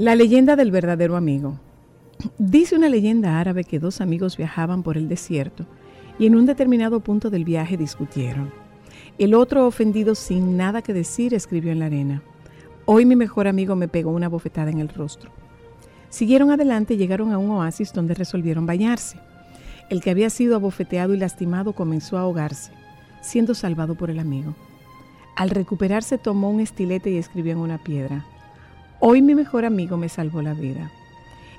La leyenda del verdadero amigo. Dice una leyenda árabe que dos amigos viajaban por el desierto y en un determinado punto del viaje discutieron. El otro, ofendido sin nada que decir, escribió en la arena, Hoy mi mejor amigo me pegó una bofetada en el rostro. Siguieron adelante y llegaron a un oasis donde resolvieron bañarse. El que había sido abofeteado y lastimado comenzó a ahogarse, siendo salvado por el amigo. Al recuperarse tomó un estilete y escribió en una piedra, Hoy mi mejor amigo me salvó la vida.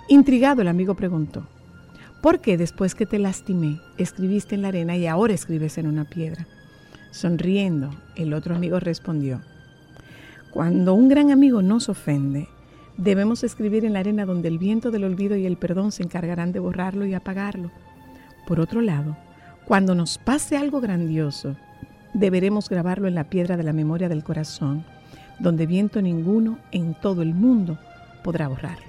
Intrigado el amigo preguntó, ¿por qué después que te lastimé escribiste en la arena y ahora escribes en una piedra? Sonriendo, el otro amigo respondió, cuando un gran amigo nos ofende, debemos escribir en la arena donde el viento del olvido y el perdón se encargarán de borrarlo y apagarlo. Por otro lado, cuando nos pase algo grandioso, deberemos grabarlo en la piedra de la memoria del corazón donde viento ninguno en todo el mundo podrá borrarlo.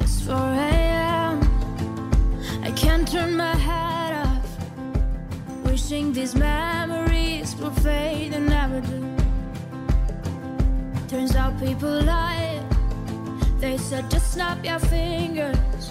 It's 4 a.m. I can't turn my head off. Wishing these memories will fade and never do. Turns out people lie. They said just snap your fingers.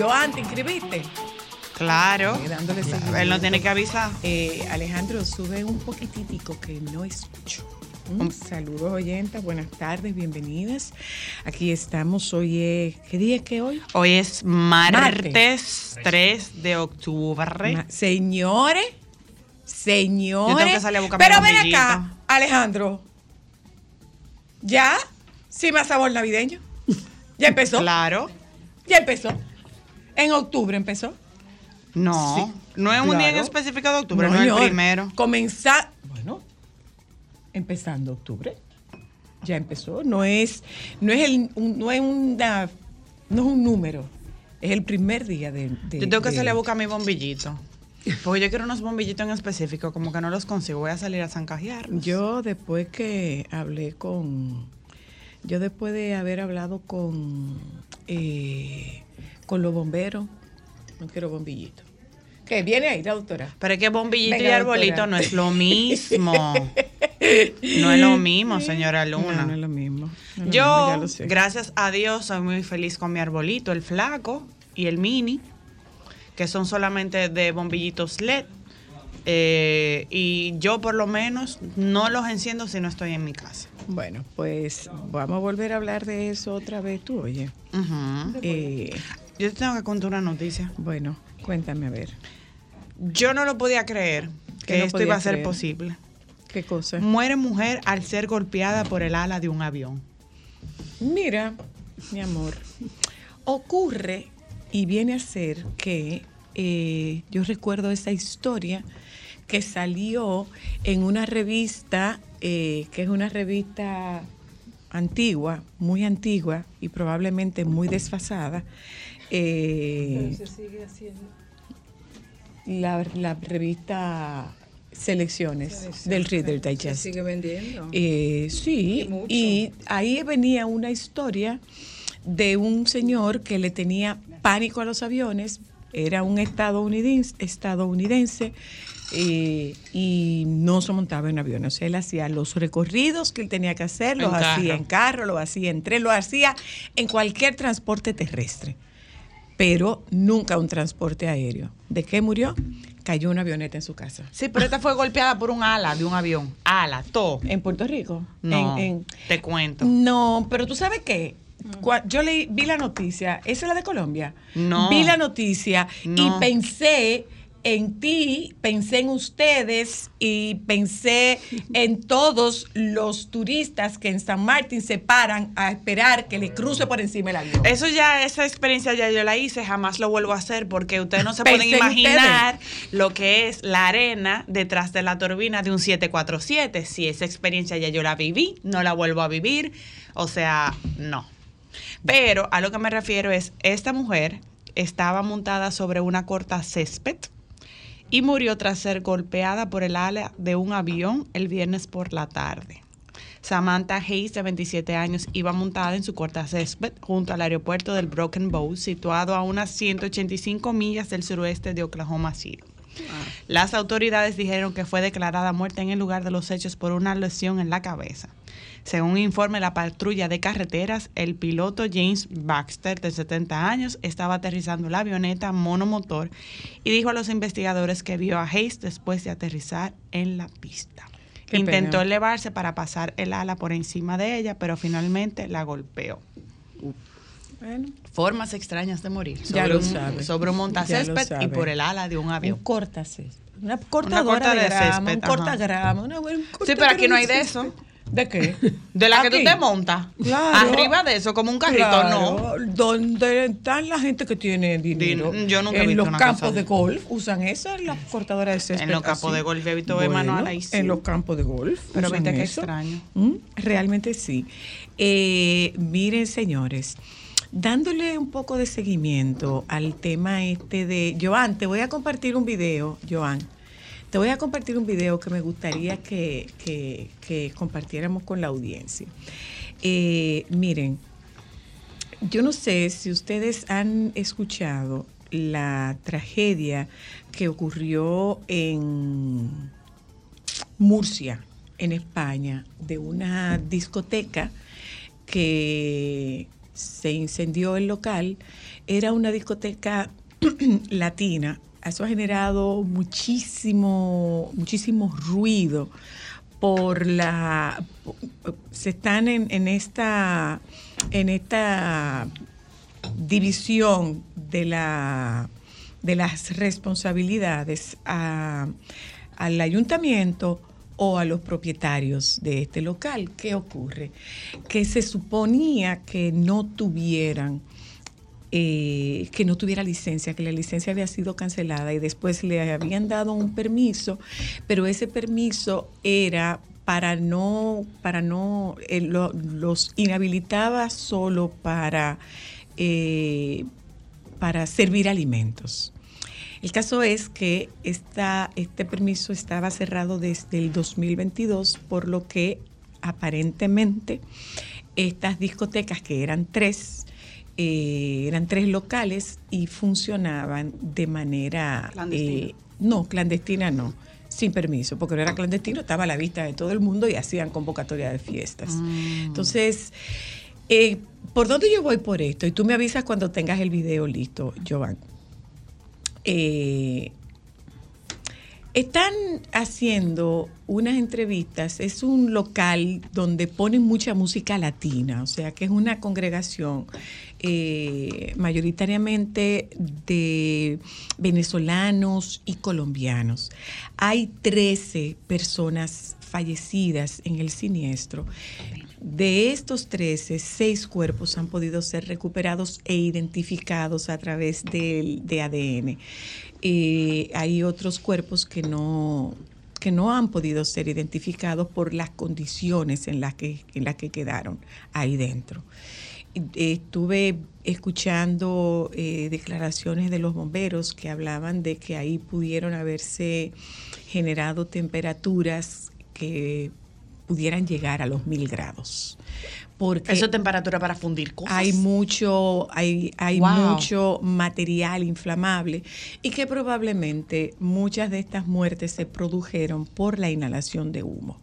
Yo antes inscribiste. Claro. Eh, dándole Él no tiene que avisar. Eh, Alejandro, sube un poquititico que no escucho. Mm, Saludos oyentes, buenas tardes, bienvenidas. Aquí estamos, hoy es, ¿qué día es que hoy? Hoy es martes 3 de octubre. Ma- señores, señores. Yo tengo que salir a buscar mi Pero ven acá, Alejandro. ¿Ya? ¿Sí más sabor navideño? ¿Ya empezó? Claro. Ya empezó. En octubre empezó. No. Sí, no es un día en específico de octubre, no, es el primero. Comenzar, bueno, empezando octubre. Ya empezó. No es, no es el, un- no es una, no es un número. Es el primer día de. de- Yo tengo que de- salir a buscar mi bombillito. Porque yo quiero unos bombillitos en específico, como que no los consigo. Voy a salir a zancajear. Yo después que hablé con, yo después de haber hablado con, eh, con los bomberos, no quiero bombillitos. ¿Qué? ¿Viene ahí la doctora? Pero es que bombillito Venga, y arbolito doctora. no es lo mismo. no es lo mismo, señora Luna. No, no es lo mismo. no es lo mismo, Yo, lo gracias a Dios, soy muy feliz con mi arbolito, el flaco y el mini, que son solamente de bombillitos LED. Eh, y yo por lo menos no los enciendo si no estoy en mi casa. Bueno, pues vamos a volver a hablar de eso otra vez tú, oye. Eh, Yo te tengo que contar una noticia. bueno, cuéntame a ver. Yo no lo podía creer ¿Qué que no esto iba a ser creer? posible. ¿Qué cosa? Muere mujer al ser golpeada por el ala de un avión. Mira, mi amor, ocurre y viene a ser que eh, yo recuerdo esa historia que salió en una revista, eh, que es una revista antigua, muy antigua y probablemente muy desfasada. Eh, la, la revista Selecciones del Reader Digest. sigue vendiendo. Eh, sí, Y ahí venía una historia de un señor que le tenía pánico a los aviones, era un estadounidense, estadounidense eh, y no se montaba en aviones. O sea, él hacía los recorridos que él tenía que hacer, los En hacía carro. en carro, lo hacía en tren, lo hacía en cualquier transporte terrestre, pero nunca un transporte aéreo. ¿De qué murió? Cayó una avioneta en su casa. Sí, pero esta fue golpeada por un ala de un avión. Ala, todo. ¿En Puerto Rico? No, En- en- te cuento. No, pero tú sabes qué. Yo leí, vi la noticia, ¿esa es la de Colombia? No. Vi la noticia No. y pensé en ti, pensé en ustedes y pensé en todos los turistas que en San Martín se paran a esperar que le cruce por encima el avión. Eso ya, esa experiencia ya yo la hice, jamás lo vuelvo a hacer porque ustedes no se Pensé pueden en imaginar lo que es la arena detrás de la turbina de un 747. Si esa experiencia ya yo la viví, no la vuelvo a vivir. O sea, no. Pero a lo que me refiero es, esta mujer estaba montada sobre una corta césped y murió tras ser golpeada por el ala de un avión el viernes por la tarde. Samantha Hayes, de 27 años, iba montada en su corta césped junto al aeropuerto del Broken Bow, situado a unas 185 millas del suroeste de Oklahoma City. Las autoridades dijeron que fue declarada muerta en el lugar de los hechos por una lesión en la cabeza. Según informe la patrulla de carreteras, el piloto James Baxter, de 70 años, estaba aterrizando la avioneta monomotor y dijo a los investigadores que vio a Hayes después de aterrizar en la pista. Qué Intentó pena. elevarse para pasar el ala por encima de ella, pero finalmente la golpeó. Bueno, Formas extrañas de morir. Ya Sobre lo un, sabe. sobre un montacésped y por el ala de un un avión. corta Una cortadora corta de, de grama, césped, un cortagrama. Una, buena Sí, cortadora pero aquí no hay de eso. ¿De qué? De la que tú te montas. Claro. Arriba de eso, como un carrito, no. Claro, Donde están la gente que tiene dinero. Din- yo nunca he en visto los una campos cosa de golf usan esas, las cortadoras de césped. En los campos de golf he visto Bueno, manual ahí, sí. En los campos de golf. Pero viste qué extraño. Mm, Realmente sí. Eh, miren, señores, dándole un poco de seguimiento al tema este de... Joan, te voy a compartir un video, Joan. Te voy a compartir un video que me gustaría que, compartiéramos con la audiencia. Eh, miren, yo no sé si ustedes han escuchado la tragedia que ocurrió en Murcia, en España, de una discoteca que se incendió el local. Era una discoteca latina. Eso ha generado muchísimo, muchísimo ruido por la se están en, en esta en esta división de la de las responsabilidades a- al ayuntamiento o a los propietarios de este local. ¿Qué ocurre? Que se suponía que no tuvieran eh, que no tuviera licencia, que la licencia había sido cancelada y después le habían dado un permiso, pero ese permiso era para no, para no, eh, lo- los inhabilitaba solo para, eh, para servir alimentos. El caso es que esta, este permiso estaba cerrado desde el 2022, por lo que aparentemente estas discotecas, que eran tres, eh, eran tres locales y funcionaban de manera... Clandestina. eh, no, clandestina no, sin permiso, porque no era clandestino, estaba a la vista de todo el mundo y hacían convocatoria de fiestas. Entonces, eh, ¿por dónde yo voy por esto? Y tú me avisas cuando tengas el video listo, Jovan. Eh, están haciendo unas entrevistas, es un local donde ponen mucha música latina, o sea que es una congregación eh, mayoritariamente de venezolanos y colombianos. Hay 13 personas fallecidas en el siniestro. De estos 13, seis cuerpos han podido ser recuperados e identificados a través de, ADN. Eh, hay otros cuerpos que no, que no han podido ser identificados por las condiciones en las que, en las que quedaron ahí dentro. Eh, Estuve escuchando eh, declaraciones de los bomberos que hablaban de que ahí pudieron haberse generado temperaturas que pudieran llegar a los mil grados. Porque Eso es temperatura para fundir cosas. hay mucho, hay, hay Wow. mucho material inflamable y que probablemente muchas de estas muertes se produjeron por la inhalación de humo.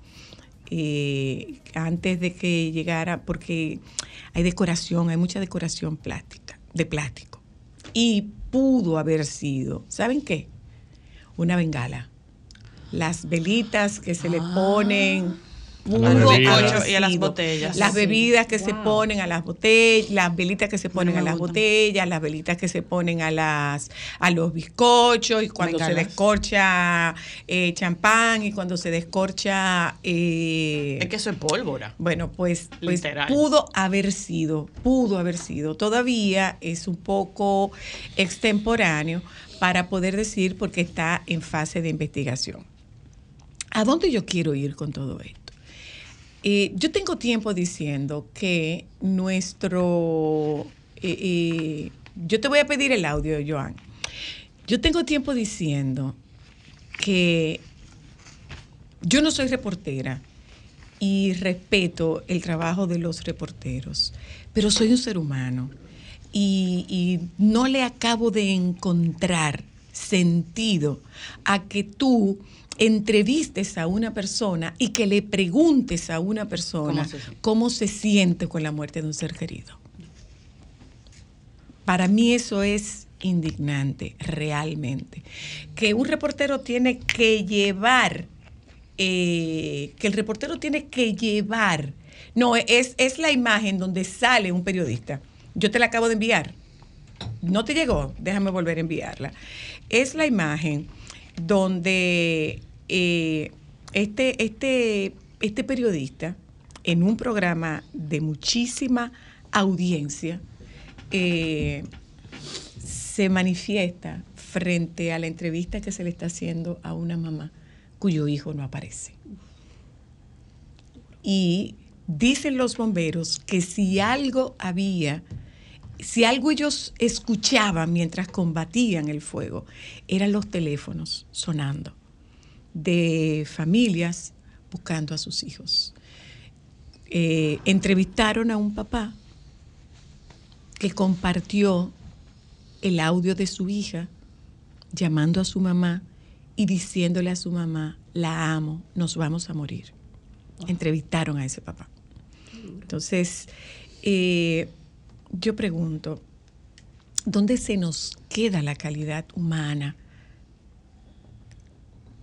Eh, antes de que llegara, porque hay decoración, hay mucha decoración plástica, de plástico. Y pudo haber sido, ¿saben qué? Una bengala. Las velitas que se le ponen. Y a las botellas. Las Sí. bebidas que se ponen a las botellas, las velitas que se ponen me a las botellas, las velitas que se ponen a las a los bizcochos y cuando se descorcha eh, champán y cuando se descorcha eh, Es que eso es pólvora. bueno, pues, pues Literal. pudo haber sido, pudo haber sido. Todavía es un poco extemporáneo para poder decir porque está en fase de investigación. ¿A dónde yo quiero ir con todo esto? Eh, yo tengo tiempo diciendo que nuestro... eh, eh, yo te voy a pedir el audio, Joan. Yo tengo tiempo diciendo que yo no soy reportera y respeto el trabajo de los reporteros, pero soy un ser humano y, y no le acabo de encontrar sentido a que tú entrevistes a una persona y que le preguntes a una persona ¿Cómo se siente? cómo se siente con la muerte de un ser querido. Para mí eso es indignante, realmente. Que un reportero tiene que llevar, eh, que el reportero tiene que llevar, no, es, es la imagen donde sale un periodista. Yo te la acabo de enviar. ¿No te llegó? Déjame volver a enviarla. Es la imagen donde eh, este, este, este periodista, en un programa de muchísima audiencia, eh, se manifiesta frente a la entrevista que se le está haciendo a una mamá cuyo hijo no aparece. Y dicen los bomberos que si algo había, si algo ellos escuchaban mientras combatían el fuego, eran los teléfonos sonando de familias buscando a sus hijos. Eh, entrevistaron a un papá que compartió el audio de su hija llamando a su mamá y diciéndole a su mamá, la amo, nos vamos a morir. Entrevistaron a ese papá. Entonces, eh, yo pregunto, ¿dónde se nos queda la calidad humana?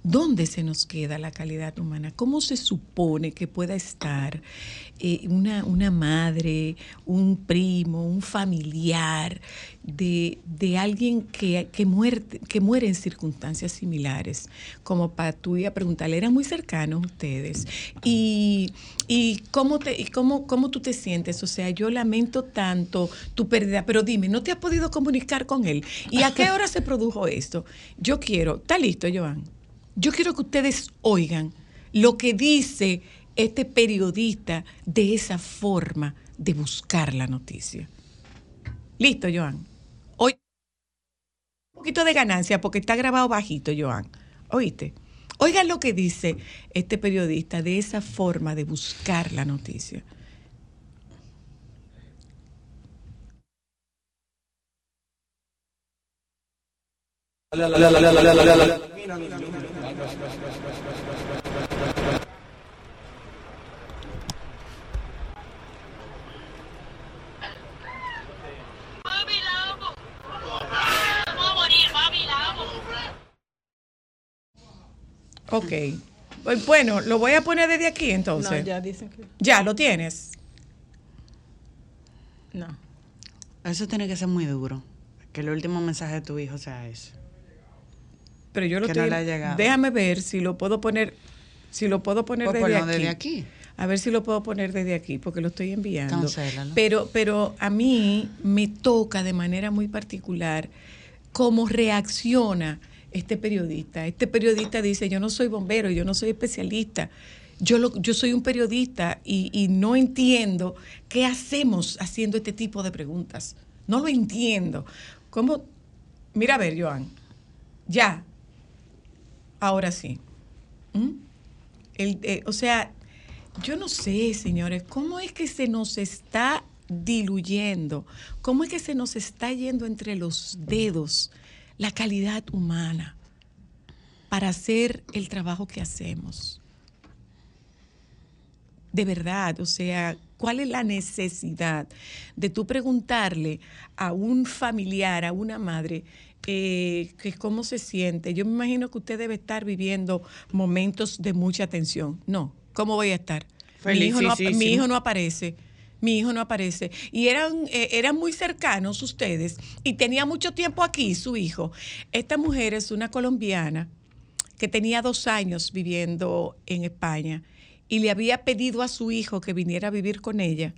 ¿Dónde se nos queda la calidad humana? ¿Cómo se supone que pueda estar eh, una, una madre, un primo, un familiar de, de alguien que, que, muerte, que muere en circunstancias similares? Como para tú ir a preguntarle, eran muy cercanos ustedes. ¿Y, y, cómo, te, y cómo, cómo tú te sientes? O sea, yo lamento tanto tu pérdida, pero dime, ¿no te has podido comunicar con él? ¿Y a qué hora se produjo esto? Yo quiero, ¿está listo, Joan? Yo quiero que ustedes oigan lo que dice este periodista de esa forma de buscar la noticia. Listo, Joan. Hoy un poquito de ganancia porque está grabado bajito, Joan. ¿Oíste? Oigan lo que dice este periodista de esa forma de buscar la noticia. Ok. Pues, Bueno, lo voy a poner desde aquí entonces. No, ya dicen que. Ya, lo tienes. No. Eso tiene que ser muy duro. Que el último mensaje de tu hijo sea eso. Pero yo lo no estoy. Déjame ver si lo puedo poner. Si lo puedo poner Pues desde, ponlo aquí. desde aquí. A ver si lo puedo poner desde aquí, porque lo estoy enviando. Cancélalo. Pero, pero a mí me toca de manera muy particular cómo reacciona este periodista. Este periodista dice, yo no soy bombero, yo no soy especialista. Yo, lo- yo soy un periodista y, y no entiendo qué hacemos haciendo este tipo de preguntas. No lo entiendo. ¿Cómo? Mira a ver, Joan. Ya. Ahora sí. ¿Mm? Eh, o sea, yo no sé, señores, cómo es que se nos está diluyendo, cómo es que se nos está yendo entre los dedos la calidad humana para hacer el trabajo que hacemos. De verdad, o sea, ¿cuál es la necesidad de tú preguntarle a un familiar, a una madre, eh, que cómo se siente? Yo me imagino que usted debe estar viviendo momentos de mucha tensión. No, ¿cómo voy a estar? Mi hijo, no, ap- mi Felicísimo. hijo no aparece. Mi hijo no aparece. Y eran, eh, eran muy cercanos ustedes y tenía mucho tiempo aquí su hijo. Esta mujer es una colombiana que tenía dos años viviendo en España y le había pedido a su hijo que viniera a vivir con ella.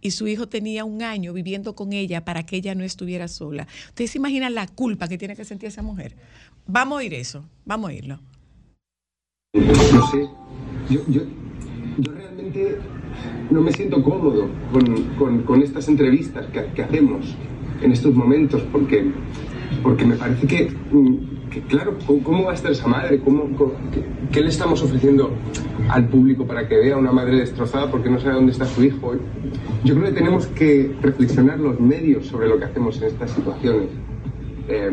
Y su hijo tenía un año viviendo con ella para que ella no estuviera sola. Ustedes se imaginan la culpa que tiene que sentir esa mujer. Vamos a oír eso, vamos a oírlo. No sé, yo, yo, realmente no me siento cómodo con, con- con estas entrevistas que, que hacemos en estos momentos porque, porque me parece que, mm, claro, ¿cómo, va a estar esa madre? ¿Cómo, qué, le estamos ofreciendo al público para que vea a una madre destrozada porque no sabe dónde está su hijo? Yo creo que tenemos que reflexionar los medios sobre lo que hacemos en estas situaciones. Eh,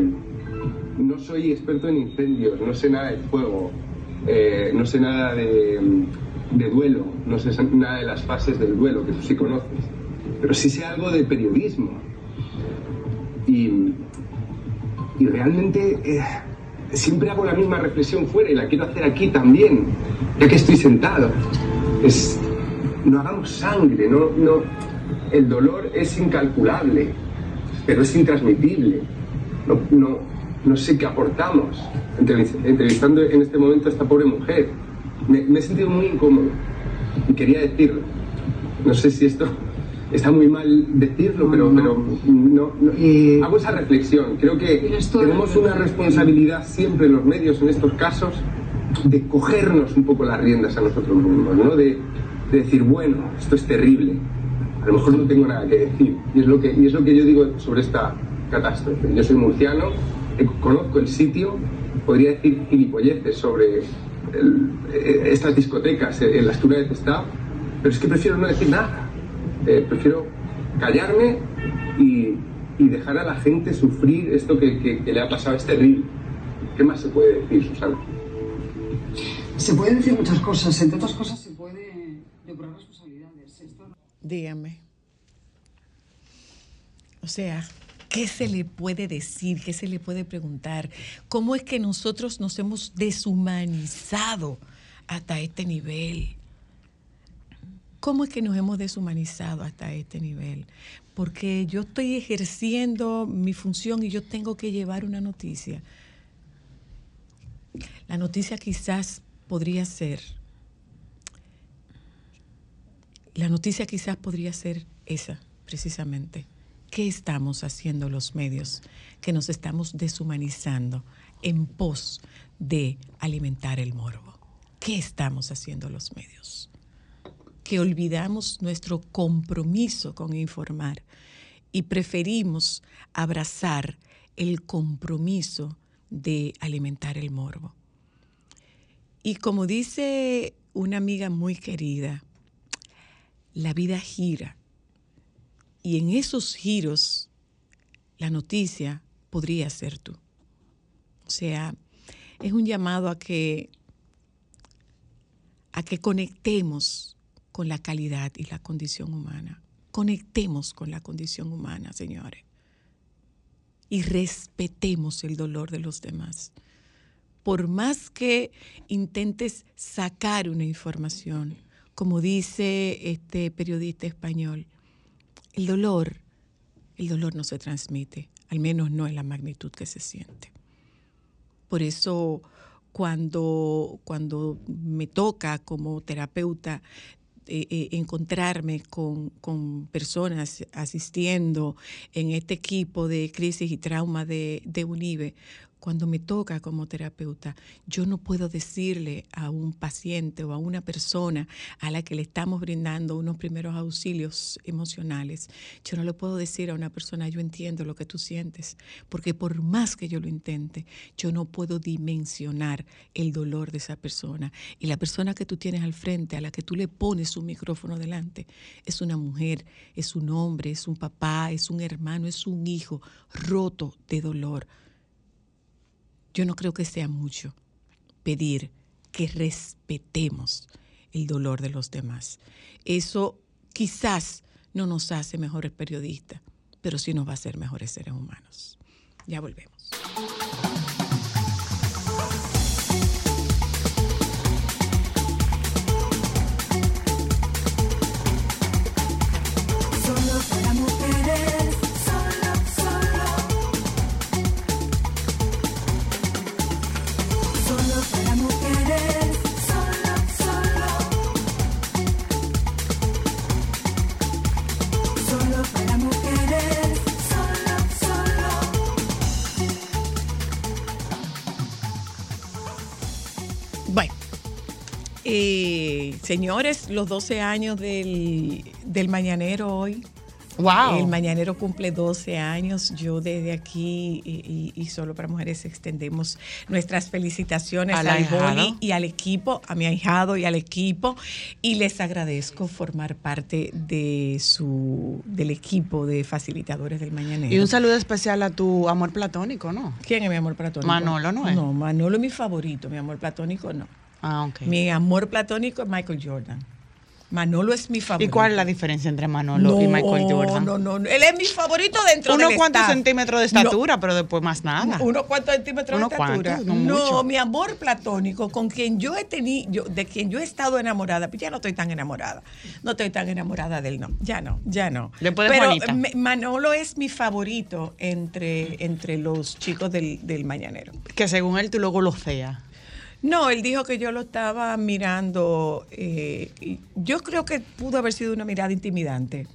no soy experto en incendios, no sé nada de fuego, eh, no sé nada de, de duelo, no sé nada de las fases del duelo que tú sí conoces, pero sí sé algo de periodismo. Y, y realmente eh, siempre hago la misma reflexión fuera y la quiero hacer aquí también, ya que estoy sentado. No hagamos sangre, no, el dolor es incalculable, pero es intransmitible. No, no, sé qué aportamos entrevis- entrevistando en este momento a esta pobre mujer. Me, me he sentido muy incómodo y quería decirlo. No sé si esto está muy mal decirlo, pero, pero no, no. Eh, hago esa reflexión. Creo que tenemos una responsabilidad siempre en los medios en estos casos de cogernos un poco las riendas a nosotros mismos, ¿no? De, de decir, bueno, esto es terrible. A lo mejor no tengo nada que decir. Y es lo que, y es lo que yo digo sobre esta catástrofe. Yo soy murciano, eh, conozco el sitio, podría decir gilipolleces sobre el- eh, estas discotecas eh, en la Asturias de Testado, pero es que prefiero no decir nada. Eh, prefiero callarme y, y dejar a la gente sufrir esto que, que- que le ha pasado. Es terrible. ¿Qué más se puede decir, Susana? Se pueden decir muchas cosas, entre otras cosas se puede depurar responsabilidades. Esto no- Dígame. O sea, ¿qué se le puede decir? ¿Qué se le puede preguntar? ¿Cómo es que nosotros nos hemos deshumanizado hasta este nivel? ¿Cómo es que nos hemos deshumanizado hasta este nivel? Porque yo estoy ejerciendo mi función y yo tengo que llevar una noticia. La noticia quizás podría ser la noticia quizás podría ser esa, precisamente. ¿Qué estamos haciendo los medios? Que nos estamos deshumanizando en pos de alimentar el morbo. ¿Qué estamos haciendo los medios? Que olvidamos nuestro compromiso con informar y preferimos abrazar el compromiso de alimentar el morbo. Y como dice una amiga muy querida, la vida gira. Y en esos giros, la noticia podría ser tú. O sea, es un llamado a que, a que conectemos con la calidad y la condición humana. Conectemos con la condición humana, señores. Y respetemos el dolor de los demás. Por más que intentes sacar una información, como dice este periodista español, el dolor, el dolor no se transmite, al menos no en la magnitud que se siente. Por eso cuando, cuando me toca como terapeuta eh, eh, encontrarme con, con personas asistiendo en este equipo de crisis y trauma de, de UNIBE, cuando me toca como terapeuta, yo no puedo decirle a un paciente o a una persona a la que le estamos brindando unos primeros auxilios emocionales, yo no le puedo decir a una persona, yo entiendo lo que tú sientes, porque por más que yo lo intente, yo no puedo dimensionar el dolor de esa persona. Y la persona que tú tienes al frente, a la que tú le pones un micrófono delante, es una mujer, es un hombre, es un papá, es un hermano, es un hijo roto de dolor. Yo no creo que sea mucho pedir que respetemos el dolor de los demás. Eso quizás no nos hace mejores periodistas, pero sí nos va a hacer mejores seres humanos. Ya volvemos. Eh, señores, los 12 años del, del Mañanero hoy. Wow. El Mañanero cumple 12 años. Yo desde aquí y, y- y solo para mujeres extendemos nuestras felicitaciones Al. Boli y al equipo, a mi ahijado y al equipo. Y les agradezco formar parte de su, del equipo de facilitadores del Mañanero. Y un saludo especial a tu amor platónico, ¿no? ¿Quién es mi amor platónico? Manolo, ¿no es? No, Manolo es mi favorito. Mi amor platónico no. Ah. Mi amor platónico es Michael Jordan. Manolo es mi favorito. ¿Y cuál es la diferencia entre Manolo y Michael Jordan? No, no, no. Él es mi favorito dentro Unos del cuantos staff. centímetros de No, estatura, pero después más nada. unos cuantos centímetros de estatura. no no, mi amor platónico, con quien yo he tenido, yo- de quien yo he estado enamorada, pues ya no estoy tan enamorada. No estoy tan enamorada de él, no. Ya no, ya no. Después de Pero Juanita. Manolo es mi favorito entre, entre los chicos del, del Mañanero. Que según él tú luego lo feas. No, él dijo que yo lo estaba mirando. eh, y yo creo que pudo haber sido una mirada intimidante.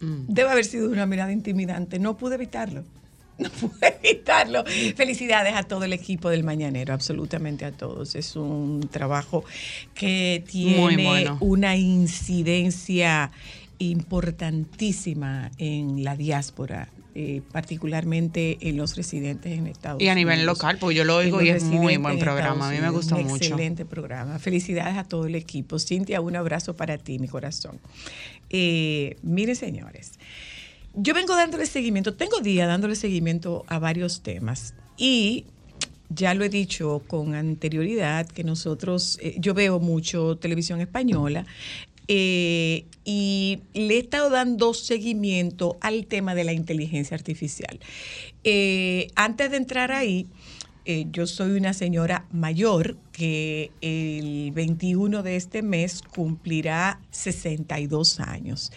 Debe haber sido una mirada intimidante. No pude evitarlo. No pude evitarlo. Felicidades a todo el equipo del Mañanero, absolutamente a todos. Es un trabajo que tiene bueno. una incidencia importantísima en la diáspora, eh, particularmente en los residentes en Estados Y a Unidos. nivel local, porque yo lo oigo y es muy buen en programa. A mí me gusta Unidos. Mucho. Excelente programa. Felicidades a todo el equipo. Cintia, un abrazo para ti, mi corazón. Eh, miren, señores, yo vengo dándole seguimiento, tengo días dándole seguimiento a varios temas y ya lo he dicho con anterioridad que nosotros, eh, yo veo mucho televisión española eh, y le he estado dando seguimiento al tema de la inteligencia artificial. Eh, antes de entrar ahí, eh, yo soy una señora mayor que el 21 de este mes cumplirá 62 años.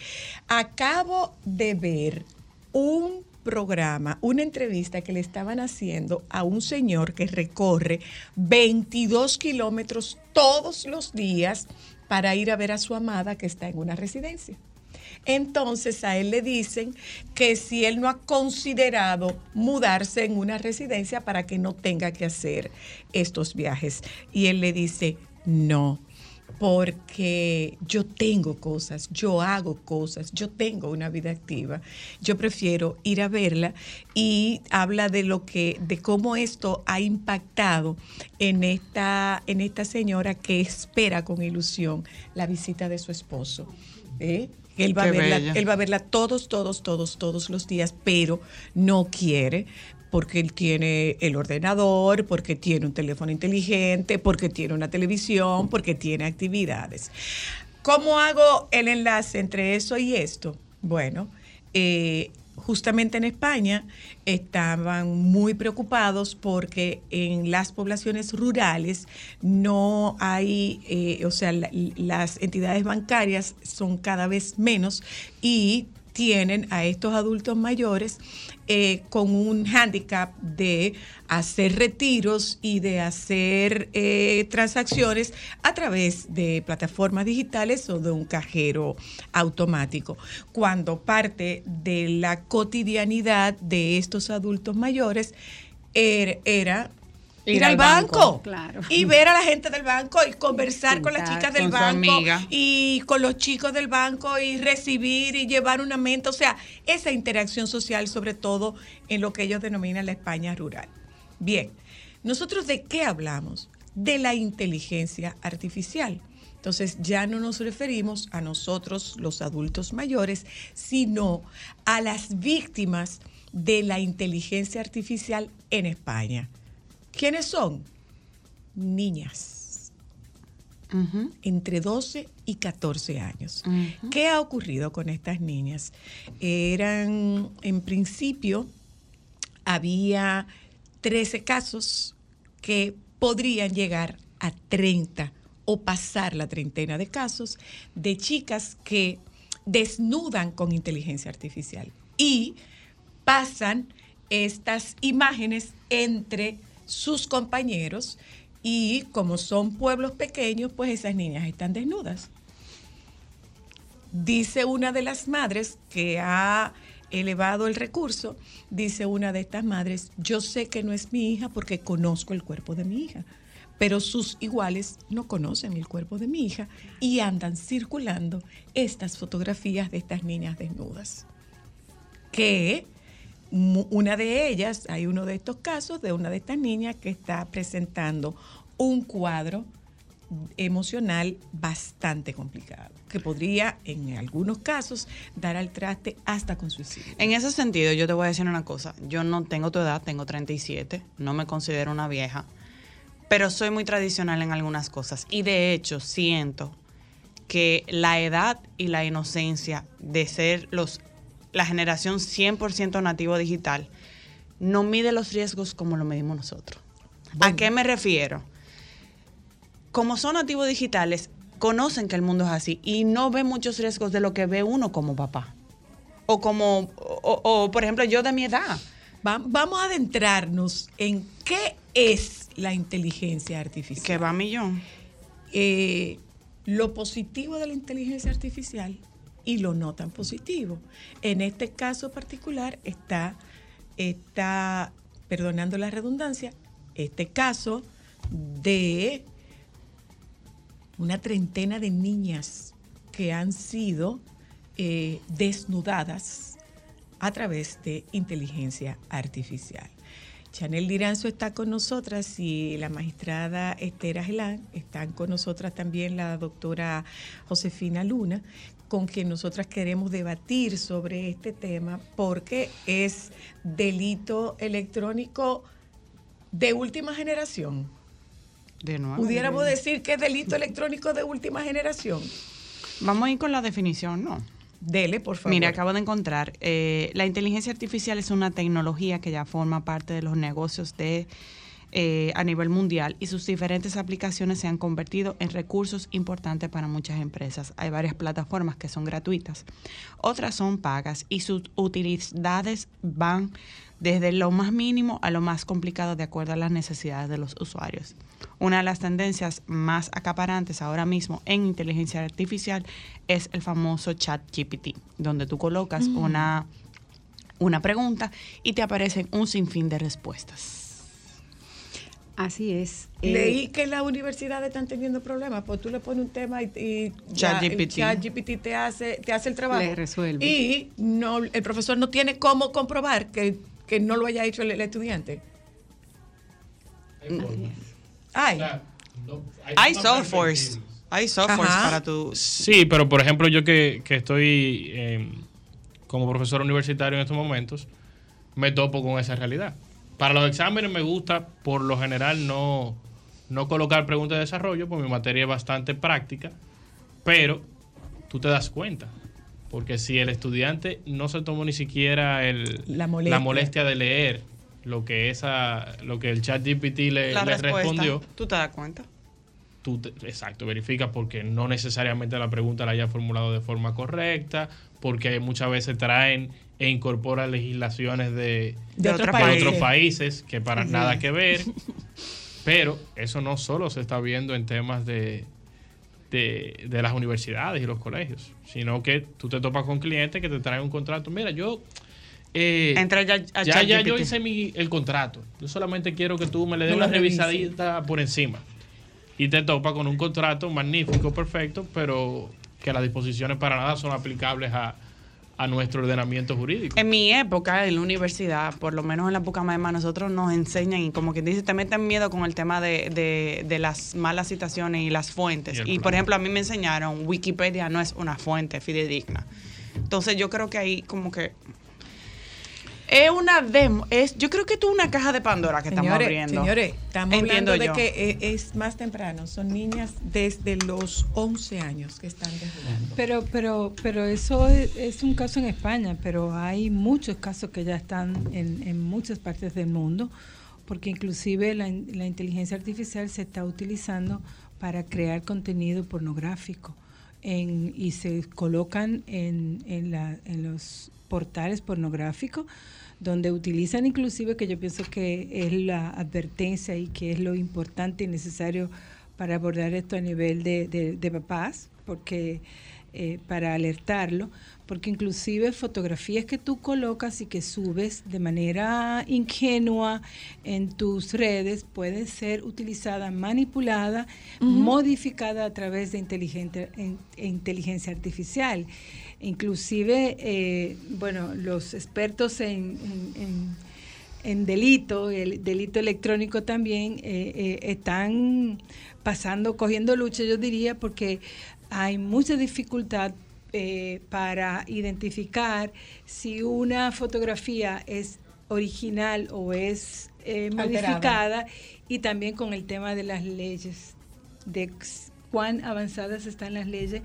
Acabo de ver un programa, una entrevista que le estaban haciendo a un señor que recorre 22 kilómetros todos los días para ir a ver a su amada que está en una residencia. Entonces a él le dicen que si él no ha considerado mudarse en una residencia para que no tenga que hacer estos viajes. Y él le dice, no, porque yo tengo cosas, yo hago cosas, yo tengo una vida activa. Yo prefiero ir a verla y habla de lo que, de cómo esto ha impactado en esta, en esta señora que espera con ilusión la visita de su esposo. ¿eh? Él va, a verla, él va a verla todos, todos, todos, todos los días, pero no quiere porque él tiene el ordenador, porque tiene un teléfono inteligente, porque tiene una televisión, porque tiene actividades. ¿Cómo hago el enlace entre eso y esto? Bueno, eh, justamente en España estaban muy preocupados porque en las poblaciones rurales no hay, eh, o sea, la- las entidades bancarias son cada vez menos y tienen a estos adultos mayores eh, con un hándicap de hacer retiros y de hacer eh, transacciones a través de plataformas digitales o de un cajero automático. Cuando parte de la cotidianidad de estos adultos mayores er- era ir, al banco, claro. y ver a la gente del banco y conversar con las chicas del banco amiga. y con los chicos del banco y recibir y llevar una mente, o sea, esa interacción social sobre todo en lo que ellos denominan la España rural. Bien, nosotros de qué hablamos? De la inteligencia artificial. Entonces ya no nos referimos a nosotros los adultos mayores, sino a las víctimas de la inteligencia artificial en España. ¿Quiénes son? Niñas entre 12 y 14 años. ¿Qué ha ocurrido con estas niñas? Eran, en principio, había 13 casos que podrían llegar a 30 o pasar la treintena de casos de chicas que desnudan con inteligencia artificial y pasan estas imágenes entre sus compañeros y como son pueblos pequeños, pues esas niñas están desnudas. Dice una de las madres que ha elevado el recurso, dice una de estas madres, yo sé que no es mi hija porque conozco el cuerpo de mi hija, pero sus iguales no conocen el cuerpo de mi hija y andan circulando estas fotografías de estas niñas desnudas. Que una de ellas, hay uno de estos casos de una de estas niñas que está presentando un cuadro emocional bastante complicado, que podría en algunos casos dar al traste hasta con suicidio. En ese sentido, yo te voy a decir una cosa. Yo no tengo tu edad, tengo 37, no me considero una vieja, pero soy muy tradicional en algunas cosas. Y de hecho, siento que la edad y la inocencia de ser los la generación 100% nativo digital no mide los riesgos como lo medimos nosotros. ¿A qué me refiero? Como son nativos digitales, conocen que el mundo es así y no ven muchos riesgos de lo que ve uno como papá. O como, o, o, por ejemplo, yo de mi edad. Va- vamos a adentrarnos en qué es la inteligencia artificial. Que va a millón. Eh, lo positivo de la inteligencia artificial y lo no tan positivo. En este caso particular está, está perdonando la redundancia, este caso de una treintena de niñas que han sido eh, desnudadas a través de inteligencia artificial. Chanel Liranzo está con nosotras y la magistrada Esther Agelán. Están con nosotras también la doctora Josefina Luna, con quien nosotras queremos debatir sobre este tema porque es delito electrónico de última generación. De nuevo. Pudiéramos decir que es delito electrónico de última generación. Vamos a ir con la definición, ¿no? Dele, por favor. Mira, acabo de encontrar, eh, la inteligencia artificial es una tecnología que ya forma parte de los negocios de eh, a nivel mundial y sus diferentes aplicaciones se han convertido en recursos importantes para muchas empresas. Hay varias plataformas que son gratuitas, otras son pagas y sus utilidades van desde lo más mínimo a lo más complicado de acuerdo a las necesidades de los usuarios. Una de las tendencias más acaparantes ahora mismo en inteligencia artificial es el famoso chat GPT, donde tú colocas Mm. una, una pregunta y te aparecen un sinfín de respuestas. Así es. Eh, Leí que las universidades están teniendo problemas, pues tú le pones un tema y, y ChatGPT. ChatGPT te hace, te hace el trabajo. Le resuelve. Y no, el profesor no tiene cómo comprobar que, que no lo haya hecho el, el estudiante. Ay, Hay softwares, hay softwares para tu... Sí, pero por ejemplo, yo que, que estoy eh, como profesor universitario en estos momentos, me topo con esa realidad. Para los exámenes me gusta, por lo general, no, no colocar preguntas de desarrollo, porque mi materia es bastante práctica, pero tú te das cuenta. Porque si el estudiante no se tomó ni siquiera el, La molestia. molestia de leer lo que esa, lo que el chat GPT le, la le respondió, tú te das cuenta. Tú, te- exacto, verificas porque no necesariamente la pregunta la haya formulado de forma correcta, porque muchas veces traen e incorporan legislaciones de, de, otros países. otros países que para nada que ver. Pero eso no solo se está viendo en temas de, de, de las universidades y los colegios, sino que tú te topas con clientes que te traen un contrato. Mira, yo... eh, Entra ya a ya, ya yo hice mi, el contrato. Yo solamente quiero que tú me le des una revisadita por encima. Y te topa con un contrato magnífico, perfecto, pero que las disposiciones para nada son aplicables a, a nuestro ordenamiento jurídico. En mi época, en la universidad, por lo menos en la época más nosotros nos enseñan y como que dice, te meten miedo con el tema de, de- de las malas citaciones y las fuentes. Y Y, por ejemplo, a mí me enseñaron, Wikipedia no es una fuente fidedigna. Entonces yo creo que ahí como que... Es una demo, es, yo creo que tú una caja de Pandora que estamos Señores, abriendo. señores, estamos Entiendo hablando de yo. que eh, es más temprano. Son niñas desde los 11 años que están desnudando. Pero, pero, pero eso es, es un caso en España, pero hay muchos casos que ya están en, en muchas partes del mundo, porque inclusive la, la inteligencia artificial se está utilizando para crear contenido pornográfico en, y se colocan en, en, la- en los portales pornográficos donde utilizan inclusive que yo pienso que es la advertencia y que es lo importante y necesario para abordar esto a nivel de, de- de papás, porque eh, para alertarlo, porque inclusive fotografías que tú colocas y que subes de manera ingenua en tus redes pueden ser utilizadas, manipuladas, modificadas a través de inteligencia artificial. Inclusive, eh, bueno, los expertos en, en- en- en delito, el delito electrónico también, eh, eh, están pasando, cogiendo lucha, yo diría, porque hay mucha dificultad eh, para identificar si una fotografía es original o es eh, modificada y también con el tema de las leyes de cuán avanzadas están las leyes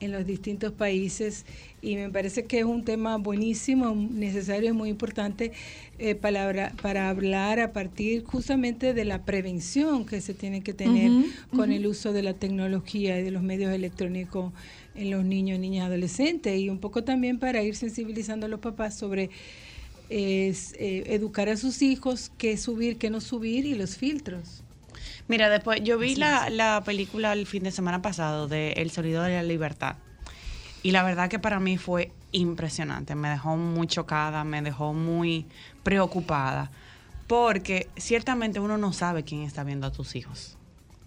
en los distintos países y me parece que es un tema buenísimo, necesario y muy importante eh, para, para hablar a partir justamente de la prevención que se tiene que tener con el uso de la tecnología y de los medios electrónicos en los niños, niñas, adolescentes y un poco también para ir sensibilizando a los papás sobre es, eh, educar a sus hijos qué subir, qué no subir y los filtros. Mira, después yo vi la, la película el fin de semana pasado de El sonido de la libertad. Y la verdad que para mí fue impresionante. Me dejó muy chocada, me dejó muy preocupada. Porque ciertamente uno no sabe quién está viendo a tus hijos.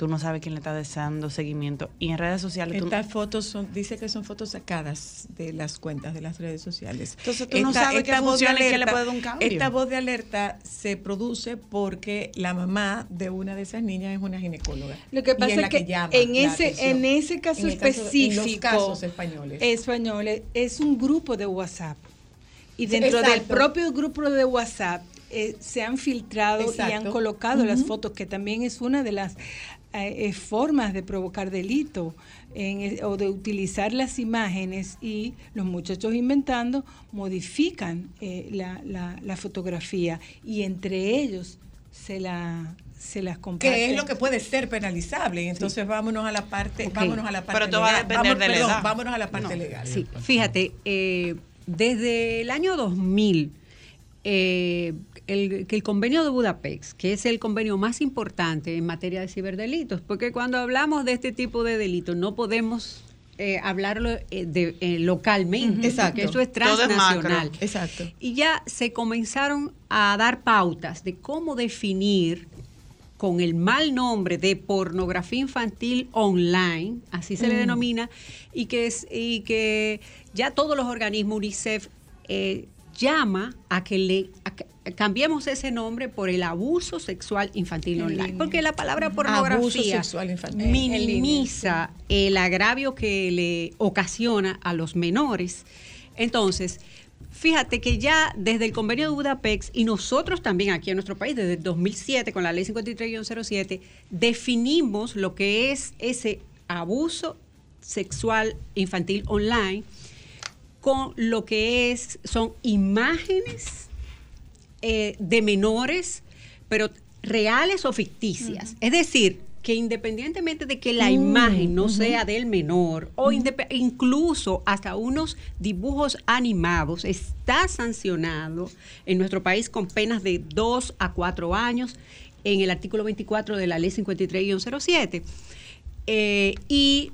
Tú no sabes quién le está deseando seguimiento. Y en redes sociales tú Estas fotos son, dice que son fotos sacadas de las cuentas de las redes sociales. Entonces tú no sabes qué funciona y qué le alerta- puede dar un cambio. Esta voz de alerta se produce porque la mamá de una de esas niñas es una ginecóloga. Lo que Y pasa es la es que, llama en, ese, atención. en ese caso En el caso- específico, en los casos españoles. españoles, es un grupo de WhatsApp. Y dentro del propio grupo de WhatsApp eh, se han filtrado y han colocado las fotos, que también es una de las eh, eh, formas de provocar delito en, o de utilizar las imágenes y los muchachos inventando modifican eh, la, la- la fotografía y entre ellos se la se las comparten. que es lo que puede ser penalizable. Entonces vámonos a la parte, Ok. vámonos a la parte Pero todo va a legal. depender Vamos- de la perdón, edad. Vámonos a la parte No. legal. Sí, fíjate, eh, desde el año 2000, eh, el, que el convenio de Budapest, que es el convenio más importante en materia de ciberdelitos, porque cuando hablamos de este tipo de delitos no podemos eh, hablarlo eh, de- eh, localmente. Exacto. porque eso es Todo es macro. transnacional. Exacto. Y ya se comenzaron a dar pautas de cómo definir con el mal nombre de pornografía infantil online, así se le Mm. denomina, y que, es, y que ya todos los organismos UNICEF eh, llama a que le a que cambiemos ese nombre por el abuso sexual infantil online, porque la palabra pornografía sexual infantil. En minimiza el agravio que le ocasiona a los menores. Entonces, fíjate que ya desde el convenio de Budapest y nosotros también aquí en nuestro país, desde el 2007 con la ley 53-07, definimos lo que es ese abuso sexual infantil online con lo que es son imágenes eh, de menores, pero reales o ficticias. Es decir, que independientemente de que la Mm, imagen no sea del menor, o incluso hasta unos dibujos animados, está sancionado en nuestro país con penas de 2 a 4 años en el artículo 24 de la ley 53-07. Eh, y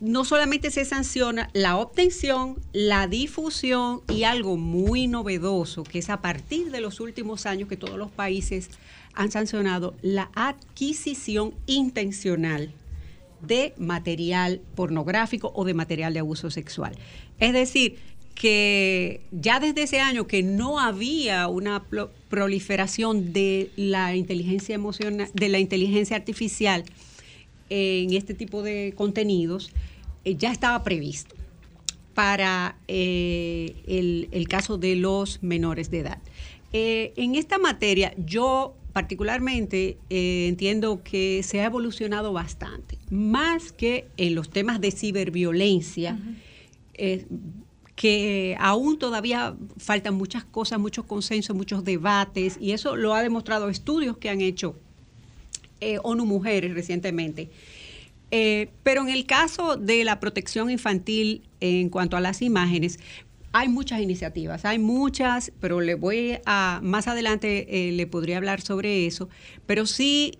no solamente se sanciona la obtención, la difusión y algo muy novedoso, que es a partir de los últimos años que todos los países han sancionado, la adquisición intencional de material pornográfico o de material de abuso sexual. Es decir, que ya desde ese año que no había una proliferación de la inteligencia emocional, de la inteligencia artificial en este tipo de contenidos, eh, ya estaba previsto para eh, el, el caso de los menores de edad. Eh, en esta materia, yo particularmente entiendo que se ha evolucionado bastante, más que en los temas de ciberviolencia, que aún todavía faltan muchas cosas, muchos consensos, muchos debates, y eso lo ha demostrado estudios que han hecho eh, ONU Mujeres recientemente. Eh, pero en el caso de la protección infantil en cuanto a las imágenes, hay muchas iniciativas, hay muchas, pero le voy a, más adelante eh, le podría hablar sobre eso, pero sí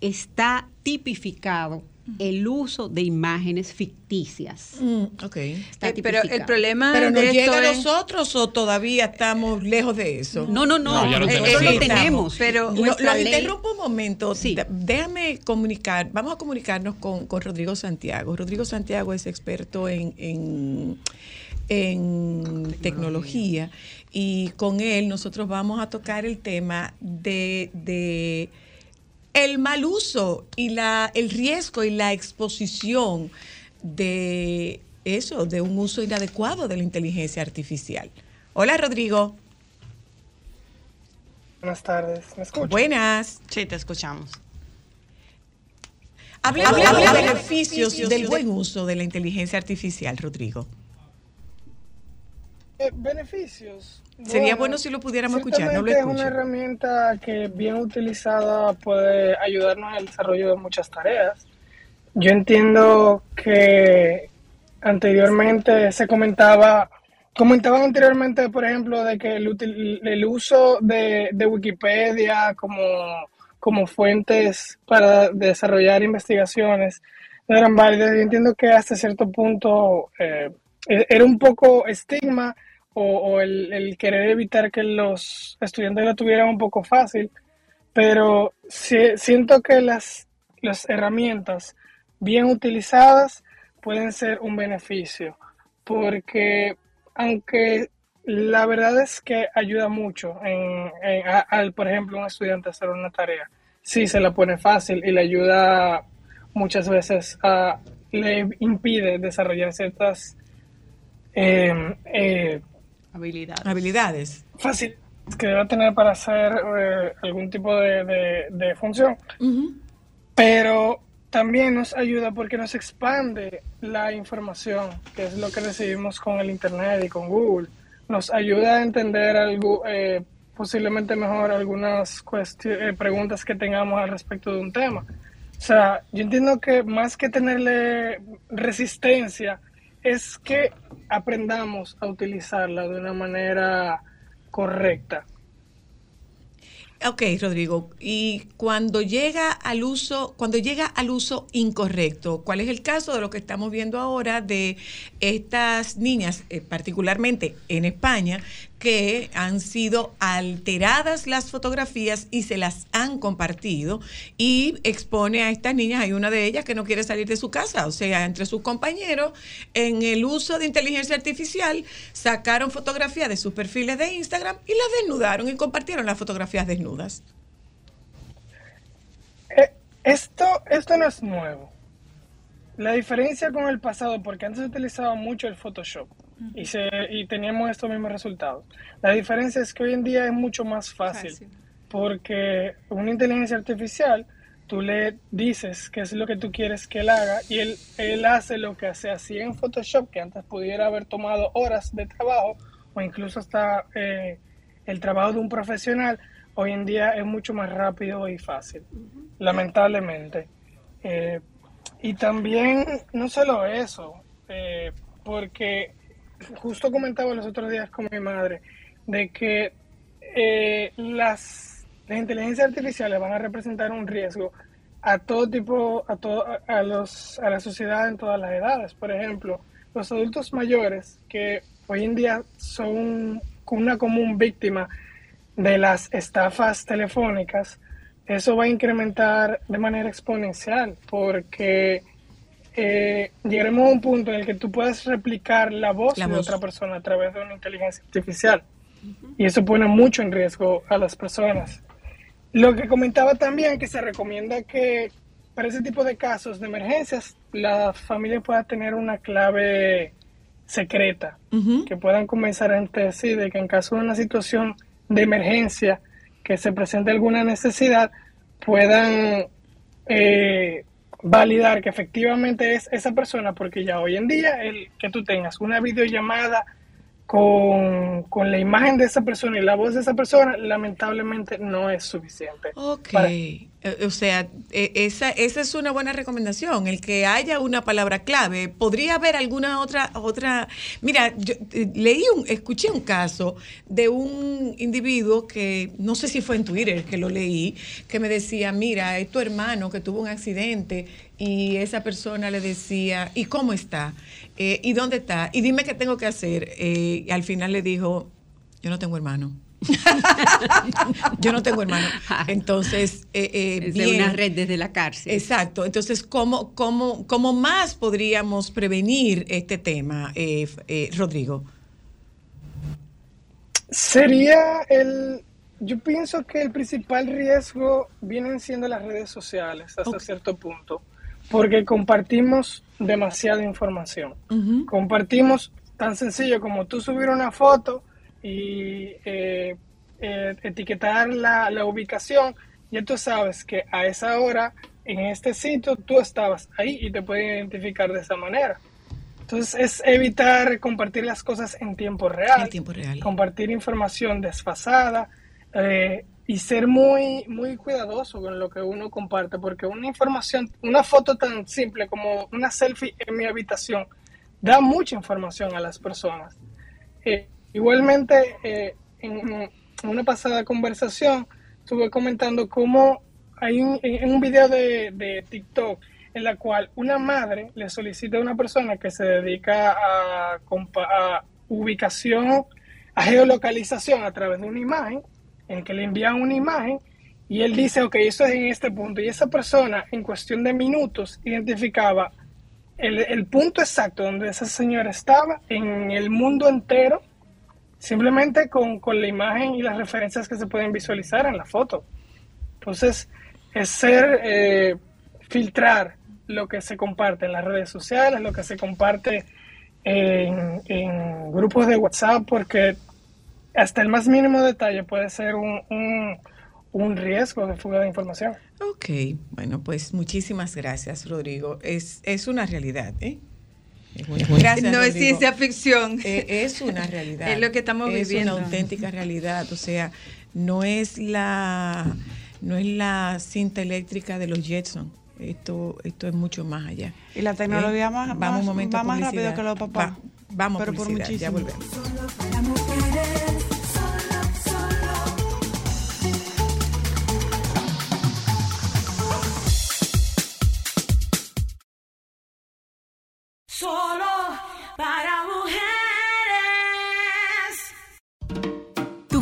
está tipificado el uso de imágenes ficticias. Mm, ok. Está Eh, pero el problema ¿Pero de esto llega a es- nosotros o todavía estamos lejos de eso? No, no, no, No, lo nosotros tenemos. lo estamos. tenemos. Pero Lo- los ley- interrumpo un momento. Sí. Déjame comunicar, vamos a comunicarnos con, con Rodrigo Santiago. Rodrigo Santiago es experto en, en, en tecnología y con él nosotros vamos a tocar el tema de, de el mal uso y la, el riesgo y la exposición de eso, de un uso inadecuado de la inteligencia artificial. Hola Rodrigo. Buenas tardes, ¿me? Buenas. Sí, te escuchamos. Hablemos Hablemos de de beneficios beneficios del de- buen uso de la inteligencia artificial, Rodrigo. Eh, beneficios. Sería bueno si lo pudiéramos escuchar, no lo ciertamente es escucho. una herramienta que bien utilizada puede ayudarnos en el desarrollo de muchas tareas. Yo entiendo que anteriormente se comentaba, comentaban anteriormente, por ejemplo, de que el, uso de, de Wikipedia como, como fuentes para desarrollar investigaciones no eran válidas. Yo entiendo que hasta cierto punto eh, e- era un poco estigma o, el, querer evitar que los estudiantes lo tuvieran un poco fácil, pero si- siento que las, herramientas bien utilizadas pueden ser un beneficio, porque aunque la verdad es que ayuda mucho en, al, por ejemplo, un estudiante hacer una tarea, sí se la pone fácil y le ayuda muchas veces a, le impide desarrollar ciertas eh, eh, Habilidades. Habilidades. fácil que deba tener para hacer eh, algún tipo de, de- de función. Pero también nos ayuda porque nos expande la información, que es lo que recibimos con el Internet y con Google. Nos ayuda a entender algo, eh, posiblemente mejor algunas eh, preguntas que tengamos al respecto de un tema. O sea, yo entiendo que más que tenerle resistencia, es que aprendamos a utilizarla de una manera correcta. Ok, Rodrigo. Y cuando llega al uso, cuando llega al uso incorrecto, ¿cuál es el caso de lo que estamos viendo ahora de estas niñas, eh, particularmente en España, que han sido alteradas las fotografías y se las han compartido y expone a estas niñas, hay una de ellas que no quiere salir de su casa, o sea, entre sus compañeros, en el uso de inteligencia artificial, sacaron fotografías de sus perfiles de Instagram y las desnudaron y compartieron las fotografías desnudas. Eh, Esto, esto no es nuevo. La diferencia con el pasado, porque antes se utilizaba mucho el Photoshop y, se, y teníamos estos mismos resultados. La diferencia es que hoy en día es mucho más fácil, porque una inteligencia artificial, tú le dices qué es lo que tú quieres que él haga y él, él hace lo que se hacía en Photoshop, que antes pudiera haber tomado horas de trabajo o incluso hasta eh, el trabajo de un profesional, hoy en día es mucho más rápido y fácil, lamentablemente. Eh, y también, no solo eso, eh, porque justo comentaba los otros días con mi madre, de que eh, las, las inteligencias artificiales van a representar un riesgo a todo tipo, a, todo, a, los, a la sociedad en todas las edades. Por ejemplo, los adultos mayores que hoy en día son una común víctima de las estafas telefónicas, eso va a incrementar de manera exponencial porque eh, llegaremos a un punto en el que tú puedes replicar la voz La de voz. otra persona a través de una inteligencia artificial. Y eso pone mucho en riesgo a las personas. Lo que comentaba también que se recomienda que para ese tipo de casos de emergencias la familia pueda tener una clave secreta que puedan comenzar entre sí de que en caso de una situación de emergencia que se presente alguna necesidad puedan eh, validar que efectivamente es esa persona porque ya hoy en día el que tú tengas una videollamada con, con la imagen de esa persona y la voz de esa persona lamentablemente no es suficiente. Ok. Para- O sea, eh, esa, esa es una buena recomendación, el que haya una palabra clave. ¿Podría haber alguna otra? otra? Mira, yo eh, leí un, escuché un caso de un individuo que, no sé si fue en Twitter que lo leí, que me decía, mira, es tu hermano que tuvo un accidente y esa persona le decía, ¿y cómo está? Eh, ¿Y dónde está? Y dime qué tengo que hacer. Eh, al final le dijo, yo no tengo hermano. Yo no tengo hermano. Entonces, eh, eh, Desde bien. una red desde la cárcel. Exacto. Entonces, ¿cómo, cómo, cómo más podríamos prevenir este tema, eh, eh, Rodrigo? Sería el, yo pienso que el principal riesgo vienen siendo las redes sociales hasta cierto punto, porque compartimos demasiada información. Compartimos tan sencillo como tú subir una foto y eh, eh, etiquetar la, la ubicación, ya tú sabes que a esa hora en este sitio, tú estabas ahí y te pueden identificar de esa manera. Entonces es evitar compartir las cosas en tiempo real, En tiempo real. compartir información desfasada eh, y ser muy, muy cuidadoso con lo que uno comparte, porque una información, una foto tan simple como una selfie en mi habitación da mucha información a las personas. Eh, igualmente, eh, en, una pasada conversación estuve comentando cómo hay un, en un video de, de TikTok en la cual una madre le solicita a una persona que se dedica a ubicación, a geolocalización a través de una imagen, en que le envía una imagen y él dice, ok, eso es en este punto. Y esa persona en cuestión de minutos identificaba el, el punto exacto donde esa señora estaba en el mundo entero, simplemente con, con la imagen y las referencias que se pueden visualizar en la foto. Entonces, es ser, eh, filtrar lo que se comparte en las redes sociales, lo que se comparte en, en grupos de WhatsApp, porque hasta el más mínimo detalle puede ser un, un, riesgo de fuga de información. Ok, bueno, pues muchísimas gracias, Rodrigo. Es, es una realidad, ¿eh? Es Gracias, no es Rodrigo. ciencia ficción. Eh, es una realidad. Es lo que estamos Es viviendo. una auténtica realidad. O sea, no es la, no es la cinta eléctrica de los Jetson. Esto, esto es mucho más allá. Y la tecnología ¿Eh? más- Vamos más- un momento va más rápido que los papás. Va- vamos Pero por por publicidad, ya muchísimo. volvemos.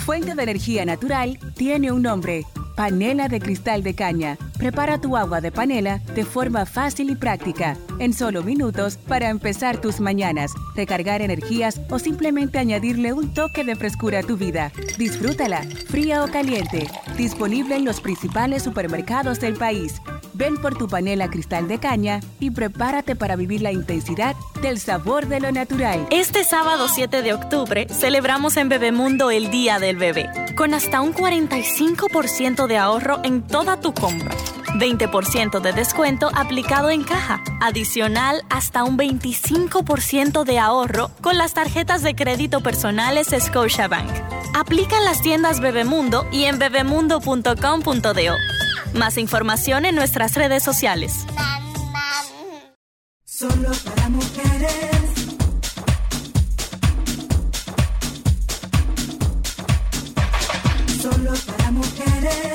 Fuente de energía natural tiene un nombre, panela de cristal de caña. Prepara tu agua de panela de forma fácil y práctica, en solo minutos para empezar tus mañanas, recargar energías o simplemente añadirle un toque de frescura a tu vida. Disfrútala, fría o caliente, disponible en los principales supermercados del país. Ven por tu panela cristal de caña y prepárate para vivir la intensidad del sabor de lo natural. Este sábado 7 de octubre celebramos en Bebemundo el Día del Bebé, con hasta un 45% de ahorro en toda tu compra. 20% de descuento aplicado en caja. Adicional, hasta un 25% de ahorro con las tarjetas de crédito personales Scotiabank. Aplica en las tiendas Bebemundo y en bebemundo.com.do. Más información en nuestras redes sociales. Solo para mujeres. Solo para mujeres.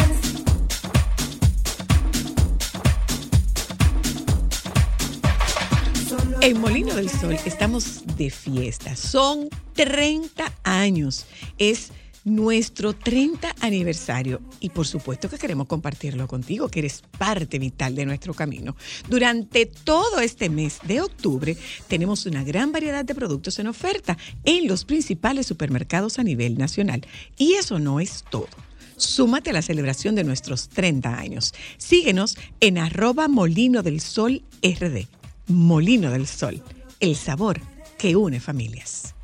En Molino del Sol estamos de fiesta. Son 30 años. Es nuestro 30 aniversario y por supuesto que queremos compartirlo contigo, que eres parte vital de nuestro camino. Durante todo este mes de octubre tenemos una gran variedad de productos en oferta en los principales supermercados a nivel nacional. Y eso no es todo. Súmate a la celebración de nuestros 30 años. Síguenos en arroba Molino del Sol RD. Molino del Sol, el sabor que une familias.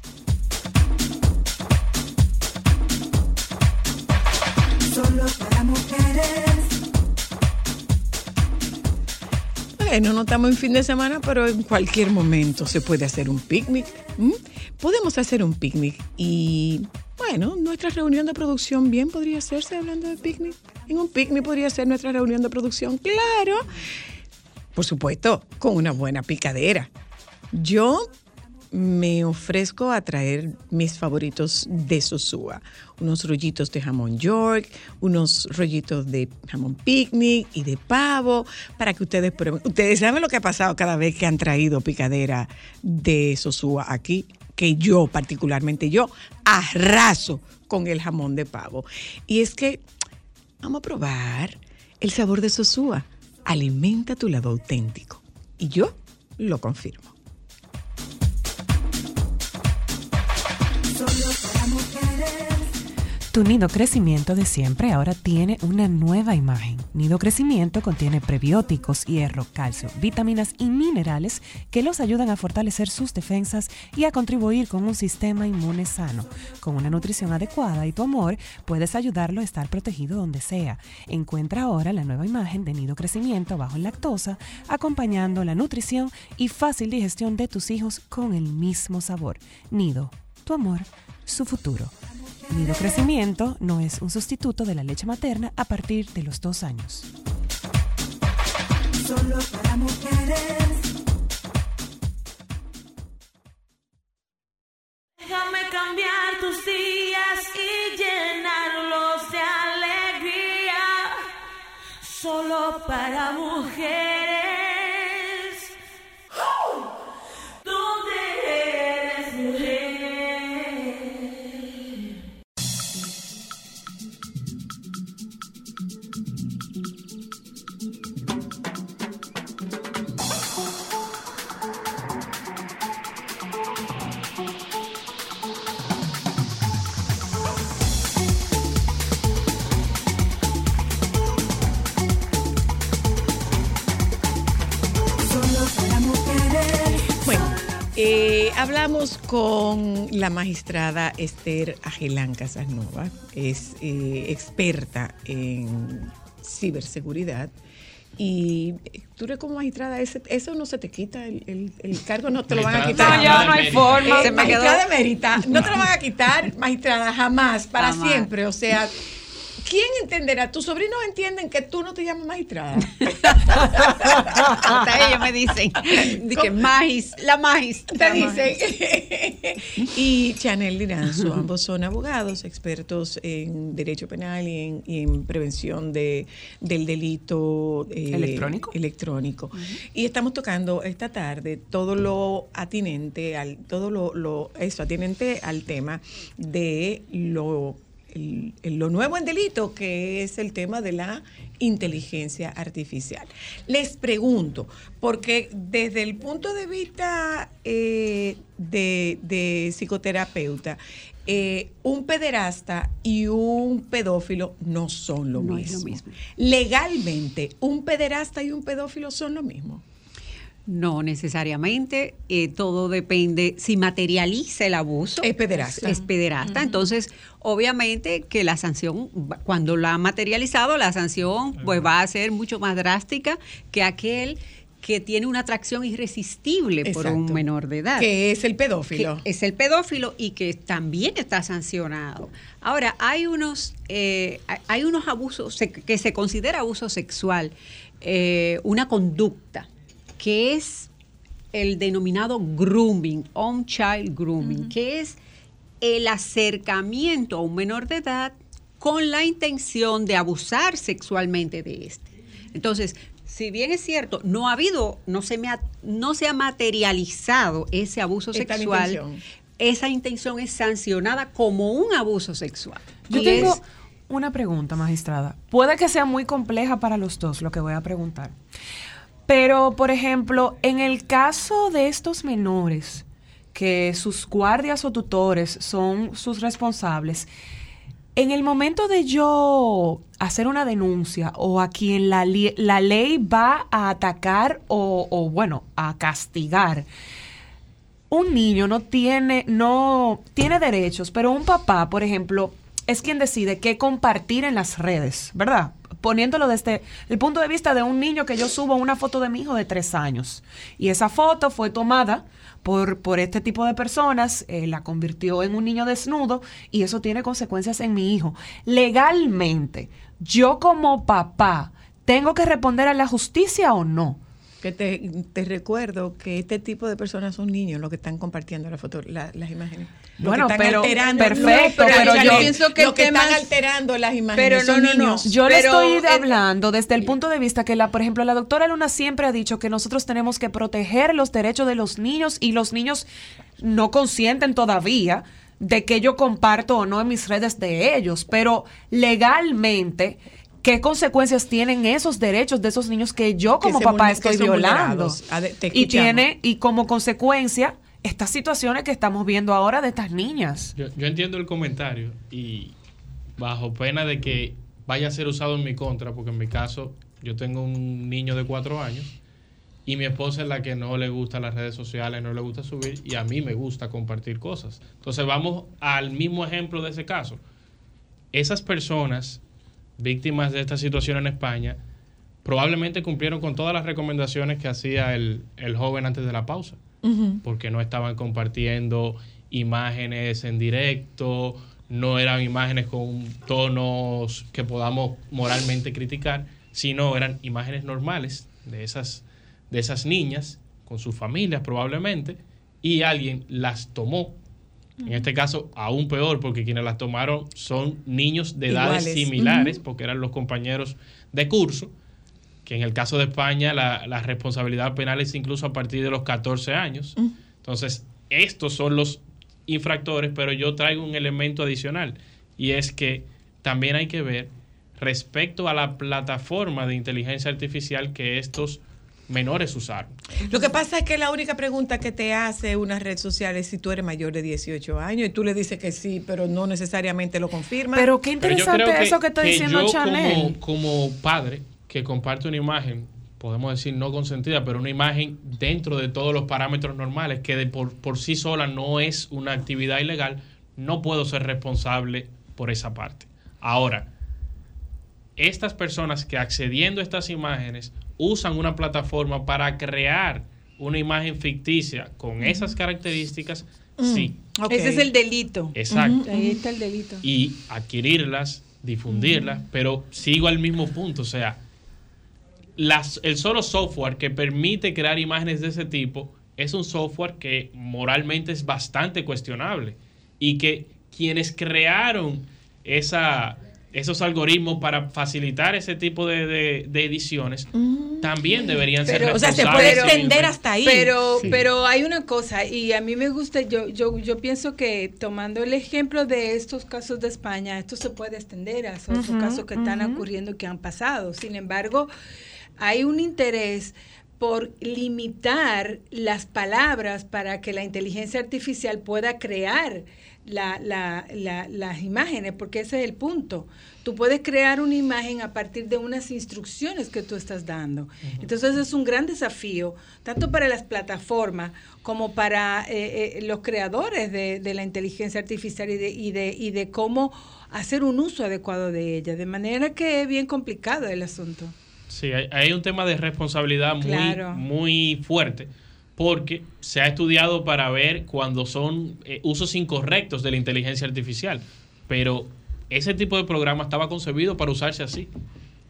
Solo para mujeres. Bueno, no estamos en fin de semana, pero en cualquier momento se puede hacer un picnic. Podemos hacer un picnic y, bueno, nuestra reunión de producción bien podría hacerse hablando de picnic. En un picnic podría ser nuestra reunión de producción, claro. Por supuesto, con una buena picadera. Yo me ofrezco a traer mis favoritos de Sosúa. Unos rollitos de jamón York, unos rollitos de jamón picnic y de pavo, para que ustedes prueben. Ustedes saben lo que ha pasado cada vez que han traído picadera de Sosúa aquí, que yo, particularmente yo, arraso con el jamón de pavo. Y es que vamos a probar el sabor de Sosúa. Alimenta tu lado auténtico. Y yo lo confirmo. Tu nido crecimiento de siempre ahora tiene una nueva imagen. Nido crecimiento contiene prebióticos, hierro, calcio, vitaminas y minerales que los ayudan a fortalecer sus defensas y a contribuir con un sistema inmune sano. Con una nutrición adecuada y tu amor, puedes ayudarlo a estar protegido donde sea. Encuentra ahora la nueva imagen de nido crecimiento bajo lactosa, acompañando la nutrición y fácil digestión de tus hijos con el mismo sabor. Nido, tu amor, su futuro. Nido Crecimiento no es un sustituto de la leche materna a partir de los dos años. Solo para mujeres. Déjame cambiar tus días y llenarlos de alegría. Solo para mujeres. Hablamos con la magistrada Esther Agelán Casanova, es eh, experta en ciberseguridad. Y eh, tú eres como magistrada, ese- eso no se te quita, el, el- el cargo no te lo van a quitar. No, ya no hay forma. Eh, Se me quedó- magistrada emérita, no te lo van a quitar, magistrada, jamás, para Jamás. siempre. O sea, ¿quién entenderá? ¿Tus sobrinos entienden que tú no te llamas magistrada? Hasta ellos me dicen. Dije, magis, la magis. Te la dicen. y Chanel Liranzo, ambos son abogados, expertos en derecho penal y en, y en prevención de, del delito eh, ¿Electrónico? electrónico. Y estamos tocando esta tarde todo lo atinente al, todo lo, lo eso, atinente al tema de lo el- lo nuevo en delito, que es el tema de la inteligencia artificial. Les pregunto, porque desde el punto de vista eh, de, de psicoterapeuta, eh, un pederasta y un pedófilo no son lo, No mismo. lo mismo. Legalmente, un pederasta y un pedófilo son lo mismo. No necesariamente, eh, todo depende, si materializa el abuso. Es pederasta. Es pederasta, entonces obviamente que la sanción, cuando la ha materializado, la sanción pues va a ser mucho más drástica que aquel que tiene una atracción irresistible por un menor de edad. Que es el pedófilo. Que es el pedófilo y que también está sancionado. Ahora, hay unos, eh, hay- hay unos abusos se- que se considera abuso sexual, eh, una conducta que es el denominado grooming, on-child grooming, que es el acercamiento a un menor de edad con la intención de abusar sexualmente de este. Entonces, si bien es cierto, no ha habido, no se, me ha, no se ha materializado ese abuso sexual, intención. esa intención es sancionada como un abuso sexual. Yo Y tengo es- una pregunta, magistrada. Puede que sea muy compleja para los dos lo que voy a preguntar. Pero, por ejemplo, en el caso de estos menores, que sus guardias o tutores son sus responsables, en el momento de yo hacer una denuncia o a quien la, ley va a atacar o, o, bueno, a castigar, un niño no tiene, no tiene derechos, pero un papá, por ejemplo, es quien decide qué compartir en las redes, ¿verdad? Poniéndolo desde el punto de vista de un niño que yo subo una foto de mi hijo de tres años. Y esa foto fue tomada por, por este tipo de personas, eh, la convirtió en un niño desnudo y eso tiene consecuencias en mi hijo. Legalmente, yo como papá, ¿tengo que responder a la justicia o no? Que te, te recuerdo que este tipo de personas son niños los que están compartiendo la foto, la- las imágenes. Los Bueno, que están pero- alterando, perfecto, No, pero yo pienso que los que están es- alterando las imágenes Pero son no, no, no. niños. Yo le Pero, estoy eh, hablando desde el punto de vista que, la, por ejemplo, la doctora Luna siempre ha dicho que nosotros tenemos que proteger los derechos de los niños y los niños no consienten todavía de que yo comparto o no en mis redes de ellos, pero legalmente, ¿qué consecuencias tienen esos derechos de esos niños que yo como papá estoy violando? Y tiene, y como consecuencia, estas situaciones que estamos viendo ahora de estas niñas. Yo, yo entiendo el comentario y bajo pena de que vaya a ser usado en mi contra, porque en mi caso yo tengo un niño de cuatro años y mi esposa es la que no le gusta las redes sociales, no le gusta subir y a mí me gusta compartir cosas. Entonces vamos al mismo ejemplo de ese caso. Esas personas víctimas de esta situación en España probablemente cumplieron con todas las recomendaciones que hacía el, el joven antes de la pausa porque no estaban compartiendo imágenes en directo, no eran imágenes con tonos que podamos moralmente criticar, sino eran imágenes normales de esas, de esas niñas con sus familias probablemente, y alguien las tomó. En este caso, aún peor, porque quienes las tomaron son niños de edades Iguales. similares, porque eran los compañeros de curso, que en el caso de España la, la responsabilidad penal es incluso a partir de los 14 años. Entonces, estos son los infractores, pero yo traigo un elemento adicional y es que también hay que ver respecto a la plataforma de inteligencia artificial que estos menores usaron. Lo que pasa es que la única pregunta que te hace una red social es si tú eres mayor de 18 años y tú le dices que sí, pero no necesariamente lo confirma. Pero qué Pero interesante que- eso que está que diciendo yo Chanel. Como, como padre que comparte una imagen, podemos decir no consentida, pero una imagen dentro de todos los parámetros normales, que de por, por sí sola no es una actividad ilegal, no puedo ser responsable por esa parte. Ahora, estas personas que accediendo a estas imágenes usan una plataforma para crear una imagen ficticia con esas características, sí. Ese es el delito. Exacto. Ahí está el delito. y adquirirlas, difundirlas, pero sigo al mismo punto, o sea, las, el solo software que permite crear imágenes de ese tipo es un software que moralmente es bastante cuestionable y que quienes crearon esa, esos algoritmos para facilitar ese tipo de, de- de ediciones también deberían ser o sea, se puede extender hasta ahí. Pero, Sí. pero hay una cosa, y a mí me gusta, yo, yo, yo pienso que tomando el ejemplo de estos casos de España, esto se puede extender a Ujú, casos que están ocurriendo y que han pasado. Sin embargo, hay un interés por limitar las palabras para que la inteligencia artificial pueda crear la- la- la- las imágenes, porque ese es el punto. Tú puedes crear una imagen a partir de unas instrucciones que tú estás dando. Entonces es un gran desafío, tanto para las plataformas como para eh, eh, los creadores de, de la inteligencia artificial y de, y, de, y de cómo hacer un uso adecuado de ella. De manera que es bien complicado el asunto. Sí, hay, hay un tema de responsabilidad muy, muy fuerte porque se ha estudiado para ver cuando son eh, usos incorrectos de la inteligencia artificial, pero ese tipo de programa estaba concebido para usarse así,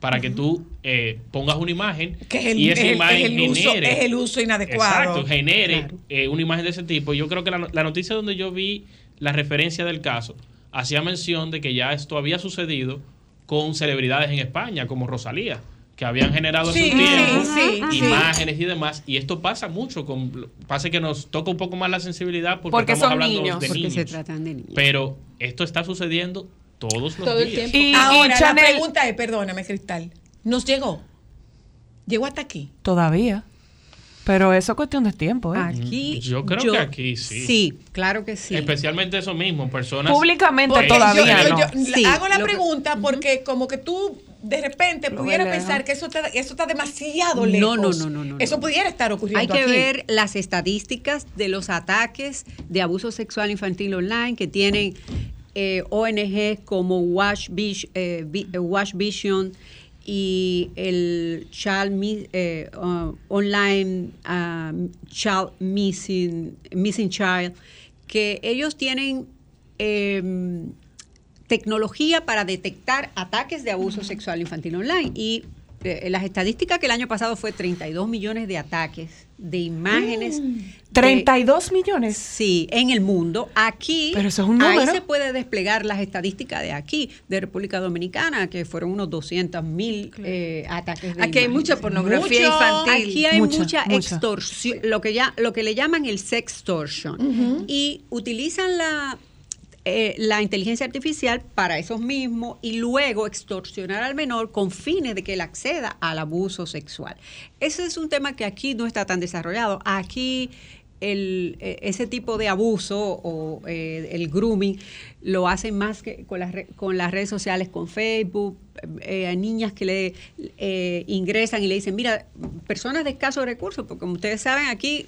para que tú eh, pongas una imagen Que es el- y esa es el- imagen es el uso- genere es el uso inadecuado. Exacto, genere Claro. eh, una imagen de ese tipo. Yo creo que la noticia donde yo vi la referencia del caso hacía mención de que ya esto había sucedido con celebridades en España, como Rosalía, que habían generado Sí, en su tiempo sí, sí. imágenes y demás. Y esto pasa mucho, con, pasa que nos toca un poco más la sensibilidad porque, Porque estamos son hablando niños. de Porque niños. se tratan de niños. Pero esto está sucediendo todos los días. Y, Ahora, la pregunta es, perdóname, Cristal, ¿nos llegó? ¿Llegó hasta aquí? Todavía. Pero eso es cuestión de tiempo, ¿eh? Aquí. Yo creo que aquí sí. Sí, claro que sí. Especialmente eso mismo, personas... Públicamente todavía Yo- no. yo- Sí, hago la que- pregunta porque como que tú de repente Lo lejos. pensar que eso está, eso está demasiado lejos. no, no, no, no, Eso pudiera estar ocurriendo Hay que aquí. ver las estadísticas de los ataques de abuso sexual infantil online que tienen eh, ONG como eh, eh, Watch Vision y el Child eh, uh, Online um, Child Missing, Missing Child, que ellos tienen em, tecnología para detectar ataques de abuso sexual infantil online. Y eh, las estadísticas que el año pasado fue 32 millones de ataques de imágenes. Mm. de- 32 millones. Sí, en el mundo. Aquí, Pero eso es un ahí se puede desplegar las estadísticas de aquí, de República Dominicana, que fueron unos 200 mil eh, ataques. De Aquí hay mucha pornografía Mucho. infantil. Aquí hay Mucha, mucha, mucha. extorsión, lo que, ya, lo que le llaman el sextortion. Ujú. Y utilizan la, eh, la inteligencia artificial para esos mismos y luego extorsionar al menor con fines de que él acceda al abuso sexual. Ese es un tema que aquí no está tan desarrollado. Aquí el, eh, ese tipo de abuso o eh, el grooming lo hacen más que con las, con las redes sociales, con Facebook, eh, a niñas que le eh, ingresan y le dicen, mira, personas de escasos recursos, porque como ustedes saben aquí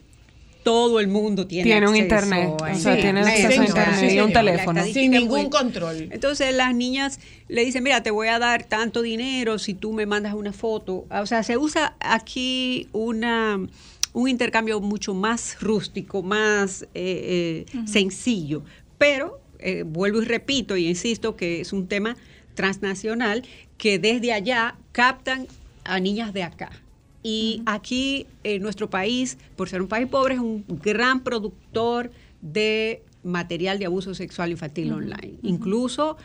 todo el mundo tiene, Tiene un acceso internet, a o sea, tiene acceso a internet y la un teléfono. Sin ningún muy- control. entonces las niñas le dicen, mira, te voy a dar tanto dinero si tú me mandas una foto. O sea, se usa aquí una un intercambio mucho más rústico, más eh, eh, sencillo. Pero eh, vuelvo y repito y insisto que es un tema transnacional que desde allá captan a niñas de acá. Y aquí, en nuestro país, por ser un país pobre, es un gran productor de material de abuso sexual infantil online. Incluso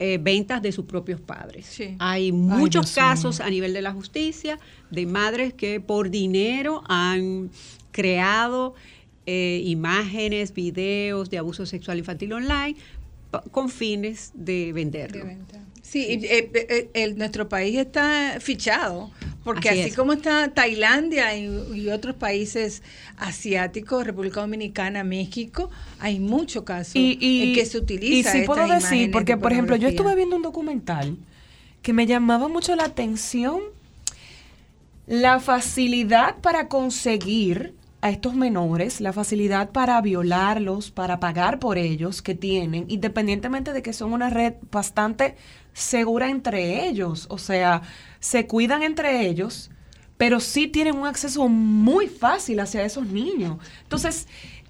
eh, ventas de sus propios padres. Sí. Hay muchos casos a nivel de la justicia de madres que por dinero han creado eh, imágenes, videos de abuso sexual infantil online con fines de venderlo. Sí, y, eh, eh, el- nuestro país está fichado, porque Así como está Tailandia y, y otros países asiáticos, República Dominicana, México, hay muchos casos en que se utiliza. Y sí puedo decir, porque de por ejemplo, yo estuve viendo un documental que me llamaba mucho la atención la facilidad para conseguir a estos menores, la facilidad para violarlos, para pagar por ellos que tienen, independientemente de que son una red bastante segura entre ellos, o sea, se cuidan entre ellos, pero sí tienen un acceso muy fácil hacia esos niños. Entonces,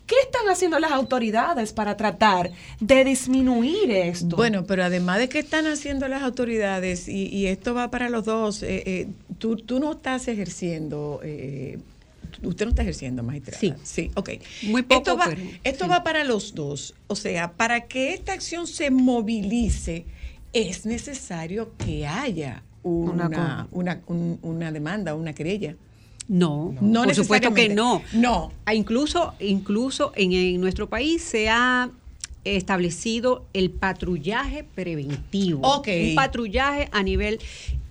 ¿qué están haciendo las autoridades para tratar de disminuir esto? Bueno, pero además de que están haciendo las autoridades, y, y esto va para los dos, eh, eh, tú, tú no estás ejerciendo, eh, usted no está ejerciendo, magistrada. Sí. Sí, ok. Muy poco, Esto va, pero esto sí. va para los dos. O sea, para que esta acción se movilice, es necesario que haya una, Una una, un- una demanda, una querella. No, No por supuesto que no. No. Ah, Incluso, incluso en, en nuestro país se ha establecido el patrullaje preventivo. Ok. Un patrullaje a nivel...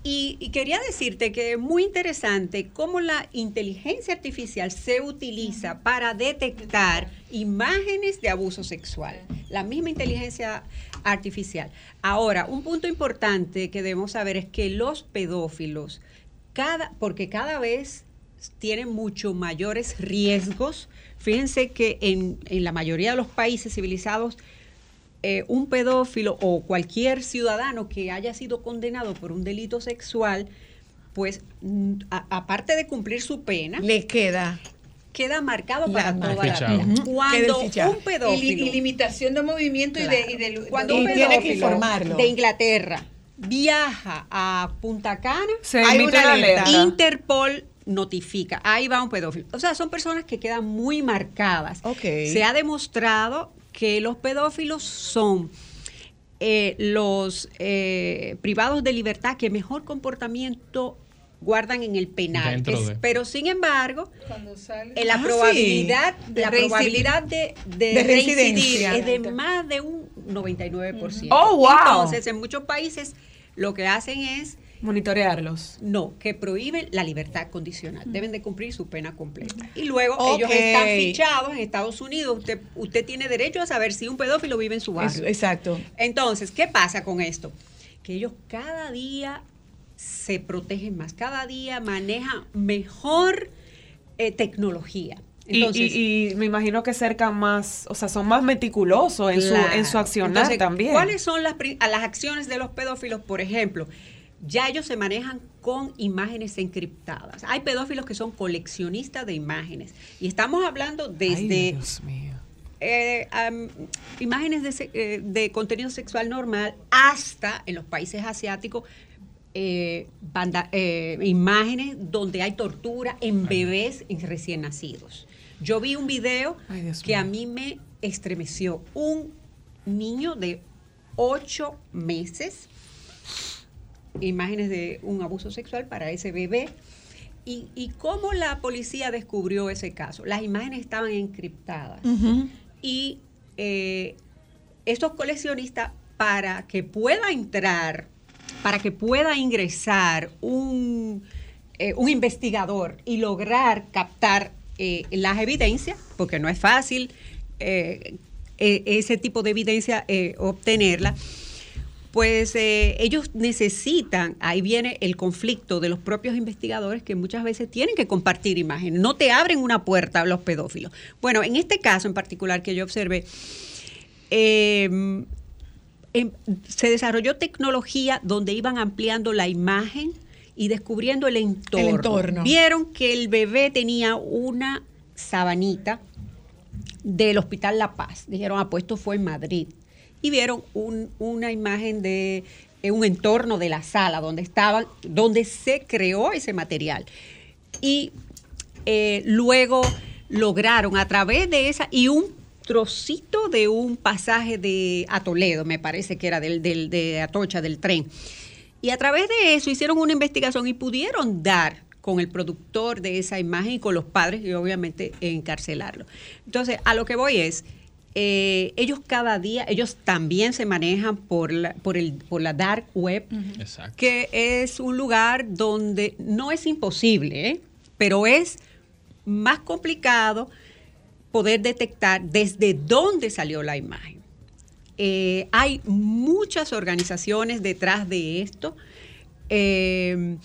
Y, y quería decirte que es muy interesante cómo la inteligencia artificial se utiliza para detectar imágenes de abuso sexual. La misma inteligencia artificial. Ahora, un punto importante que debemos saber es que los pedófilos, cada, porque cada vez tienen mucho mayores riesgos. Fíjense que en, en la mayoría de los países civilizados, eh, un pedófilo o cualquier ciudadano que haya sido condenado por un delito sexual, pues aparte de cumplir su pena, le queda queda marcado para toda la vida. Cuando un pedófilo Y, li- y limitación de movimiento y de, y de- cuando de- un Y tiene que pedófilo informarlo. de Inglaterra viaja a Punta Cana, Se hay emite una una alerta. alerta. Interpol notifica, ahí va un pedófilo. O sea, son personas que quedan muy marcadas. Ok. Se ha demostrado que los pedófilos son eh, los eh, privados de libertad que mejor comportamiento guardan en el penal. Dentro Es- de. pero sin embargo, Cuando sale- eh, la Ah, sí. probabilidad, De la reincidir- probabilidad de, de de reincidir reincidencia. es de más de un 99%. Oh, wow. Entonces, en muchos países lo que hacen es Monitorearlos. no, que prohíben la libertad condicional. Deben de cumplir su pena completa. Y luego ellos están fichados en Estados Unidos. Usted, usted tiene derecho a saber si un pedófilo vive en su Eso, barrio. exacto. Entonces, ¿qué pasa con esto? Que ellos cada día se protegen más, cada día manejan mejor eh, tecnología. Y- Entonces, y, y me imagino que cercan más, o sea, son más meticulosos en, Claro. su, en su accionar Entonces, también. ¿Cuáles son las, las acciones de los pedófilos? Por ejemplo, ya ellos se manejan con imágenes encriptadas. Hay pedófilos que son coleccionistas de imágenes. Y estamos hablando Ay, desde Dios mío. eh, imágenes de, eh, de contenido sexual normal hasta en los países asiáticos. Eh, banda- eh, imágenes donde hay tortura en bebés y recién nacidos. Yo vi un video Ay, que a mí me estremeció. Un niño de ocho meses, imágenes de un abuso sexual para ese bebé. ¿Y, y cómo la policía descubrió ese caso? Las imágenes estaban encriptadas. Y eh, estos coleccionistas, para que pueda entrar, para que pueda ingresar un, eh, un investigador y lograr captar eh, las evidencias, porque no es fácil eh, ese tipo de evidencia obtenerla, pues ellos necesitan, ahí viene el conflicto de los propios investigadores que muchas veces tienen que compartir imágenes, no te abren una puerta los pedófilos. Bueno, en este caso en particular que yo observé, em, se desarrolló tecnología donde iban ampliando la imagen y descubriendo el entorno. entorno. Vieron que el bebé tenía una sabanita del Hospital La Paz. Dijeron, ah, pues esto fue en Madrid. Y vieron un- una imagen de eh, un entorno de la sala donde estaban, donde se creó ese material. Y eh, luego lograron a través de esa y un trocito de un pasaje de a Toledo, me parece que era del, del- de Atocha, del tren. Y a través de eso hicieron una investigación y pudieron dar con el productor de esa imagen y con los padres y obviamente encarcelarlo. Entonces, a lo que voy es, eh, ellos cada día, ellos también se manejan por la, por el, por la dark web, que es un lugar donde no es imposible, ¿eh? pero es más complicado poder detectar desde dónde salió la imagen. Eh, hay muchas organizaciones detrás de esto, eh,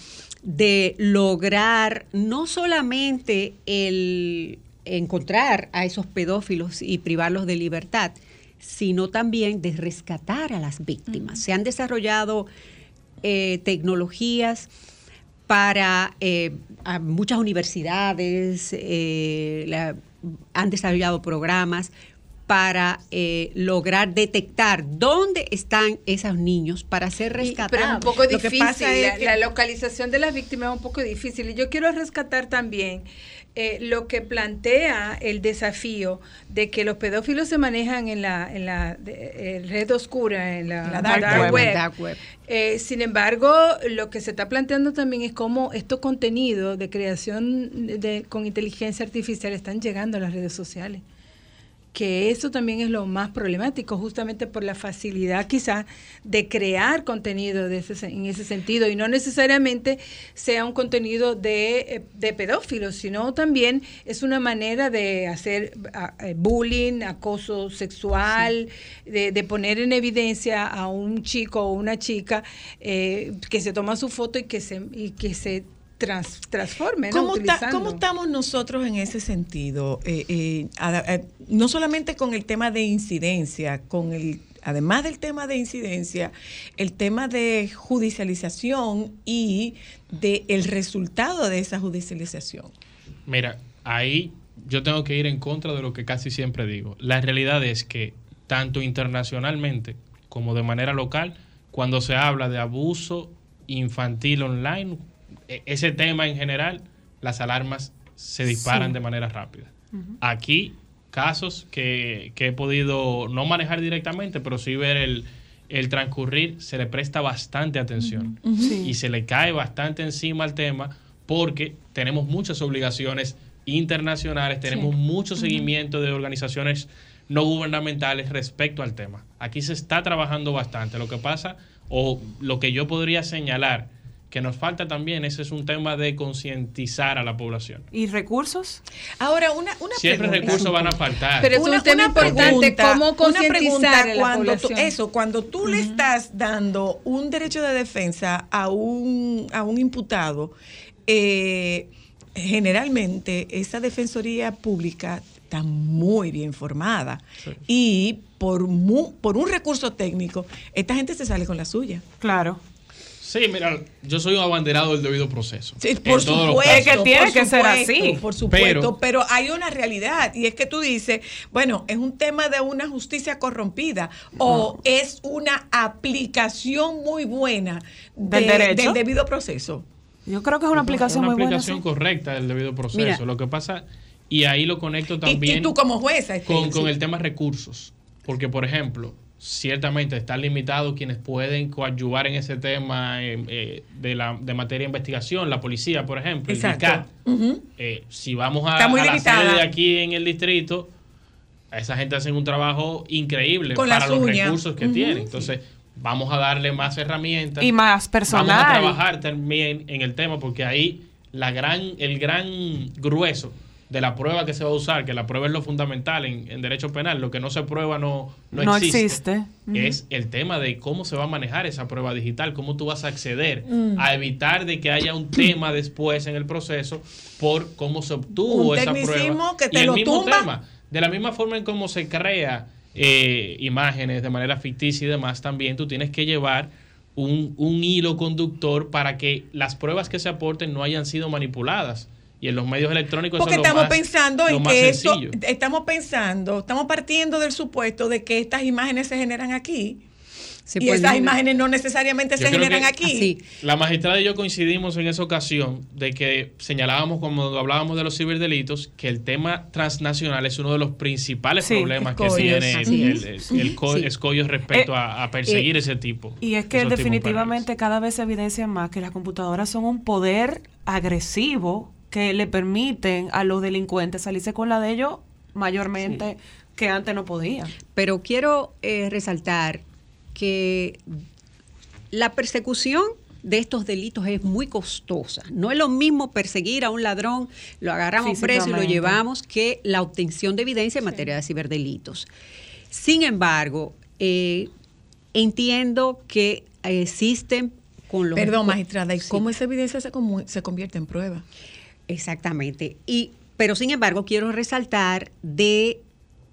de lograr no solamente el encontrar a esos pedófilos y privarlos de libertad, sino también de rescatar a las víctimas. Se han desarrollado eh, tecnologías para a muchas universidades, la- han desarrollado programas para eh, lograr detectar dónde están esos niños para ser rescatados. Pero es un poco Lo que difícil. pasa es la, que- la localización de las víctimas es un poco difícil. Y yo quiero rescatar también eh, lo que plantea el desafío de que los pedófilos se manejan en la, en la de- eh, red oscura, en la, La dark web. Dark web. Eh, sin embargo, lo que se está planteando también es cómo estos contenidos de creación de, con inteligencia artificial están llegando a las redes sociales que eso también es lo más problemático, justamente por la facilidad quizás de crear contenido de ese, en ese sentido, y no necesariamente sea un contenido de, eh, de pedófilos, sino también es una manera de hacer eh, bullying, acoso sexual, de, de poner en evidencia a un chico o una chica eh, que se toma su foto y que se, y que se trans- transforme. ¿no? ¿Cómo, estamos nosotros en ese sentido? Eh, eh, eh, no solamente con el tema de incidencia, con el además del tema de incidencia, el tema de judicialización y de el resultado de esa judicialización. Mira, ahí yo tengo que ir en contra de lo que casi siempre digo. La realidad es que tanto internacionalmente como de manera local, cuando se habla de abuso infantil online, ese tema en general, las alarmas se disparan Sí. de manera rápida. Aquí, casos que, que he podido no manejar directamente, pero sí ver el, el transcurrir, se le presta bastante atención. Sí. y se le cae bastante encima al tema porque tenemos muchas obligaciones internacionales, tenemos Sí. mucho seguimiento de organizaciones no gubernamentales respecto al tema. Aquí se está trabajando bastante. Lo que pasa, o lo que yo podría señalar, que nos falta también, ese es un tema de concientizar a la población. ¿Y recursos? Ahora, una, una Siempre pregunta. recursos van a faltar. Pero es un tema importante, ¿cómo una concientizar pregunta a la cuando tú- población? eso, cuando tú le estás dando un derecho de defensa a un, a un imputado, eh, generalmente esa defensoría pública está muy bien formada y por, mu- por un recurso técnico, esta gente se sale con la suya. Claro. Sí, mira, yo soy un abanderado del debido proceso. Sí, por supuesto, casos. por supuesto, Por supuesto, Pero- pero, hay una realidad y es que tú dices, bueno, es un tema de una justicia corrompida o es una aplicación muy buena de- ¿Del derecho? del debido proceso. Yo creo que es una aplicación una muy buena. aplicación sí. correcta del debido proceso. Mira. Lo que pasa, y ahí lo conecto también y tú como jueza, este, con, con sí. el tema recursos. Porque, por ejemplo, ciertamente están limitados quienes pueden coadyuvar en ese tema eh, eh, de, la, de materia de investigación, la policía, por ejemplo, Exacto. el DICAT. Eh, si vamos a, a la sede de aquí en el distrito, a esa gente hacen un trabajo increíble Con para los uñas. recursos que Ujú. tienen. Entonces, vamos a darle más herramientas. Y más personal. Vamos a trabajar también en el tema porque ahí la gran, el gran grueso de la prueba que se va a usar, que la prueba es lo fundamental en, en derecho penal, lo que no se prueba no, no, No existe, es el tema de cómo se va a manejar esa prueba digital, cómo tú vas a acceder Mm. a evitar de que haya un tema después en el proceso por cómo se obtuvo Un esa prueba. que te y el lo mismo tumba. tema, de la misma forma en cómo se crea eh, imágenes de manera ficticia y demás, también tú tienes que llevar un, un hilo conductor para que las pruebas que se aporten no hayan sido manipuladas. Y en los medios electrónicos Porque eso es lo estamos más- pensando en que esto, sencillo. estamos pensando, estamos partiendo del supuesto de que estas imágenes se generan aquí. y pues, esas no. imágenes no necesariamente Yo se generan aquí. La magistrada y yo coincidimos en esa ocasión de que señalábamos cuando hablábamos de los ciberdelitos que el tema transnacional es uno de los principales Sí, problemas que tiene el, el- el co- Sí. escollo respecto Eh, a, a perseguir eh, ese tipo. Y es que definitivamente cada vez se evidencia más que las computadoras son un poder agresivo que le permiten a los delincuentes salirse con la de ellos mayormente que antes no podían. Pero quiero eh, resaltar que la persecución de estos delitos es muy costosa. No es lo mismo perseguir a un ladrón, lo agarramos preso y lo llevamos, que la obtención de evidencia en materia de ciberdelitos. Sin embargo, eh, entiendo que existen con los... Perdón, magistrada, ¿y Sí. cómo esa evidencia se, se convierte en prueba? Exactamente. Y, pero sin embargo, quiero resaltar de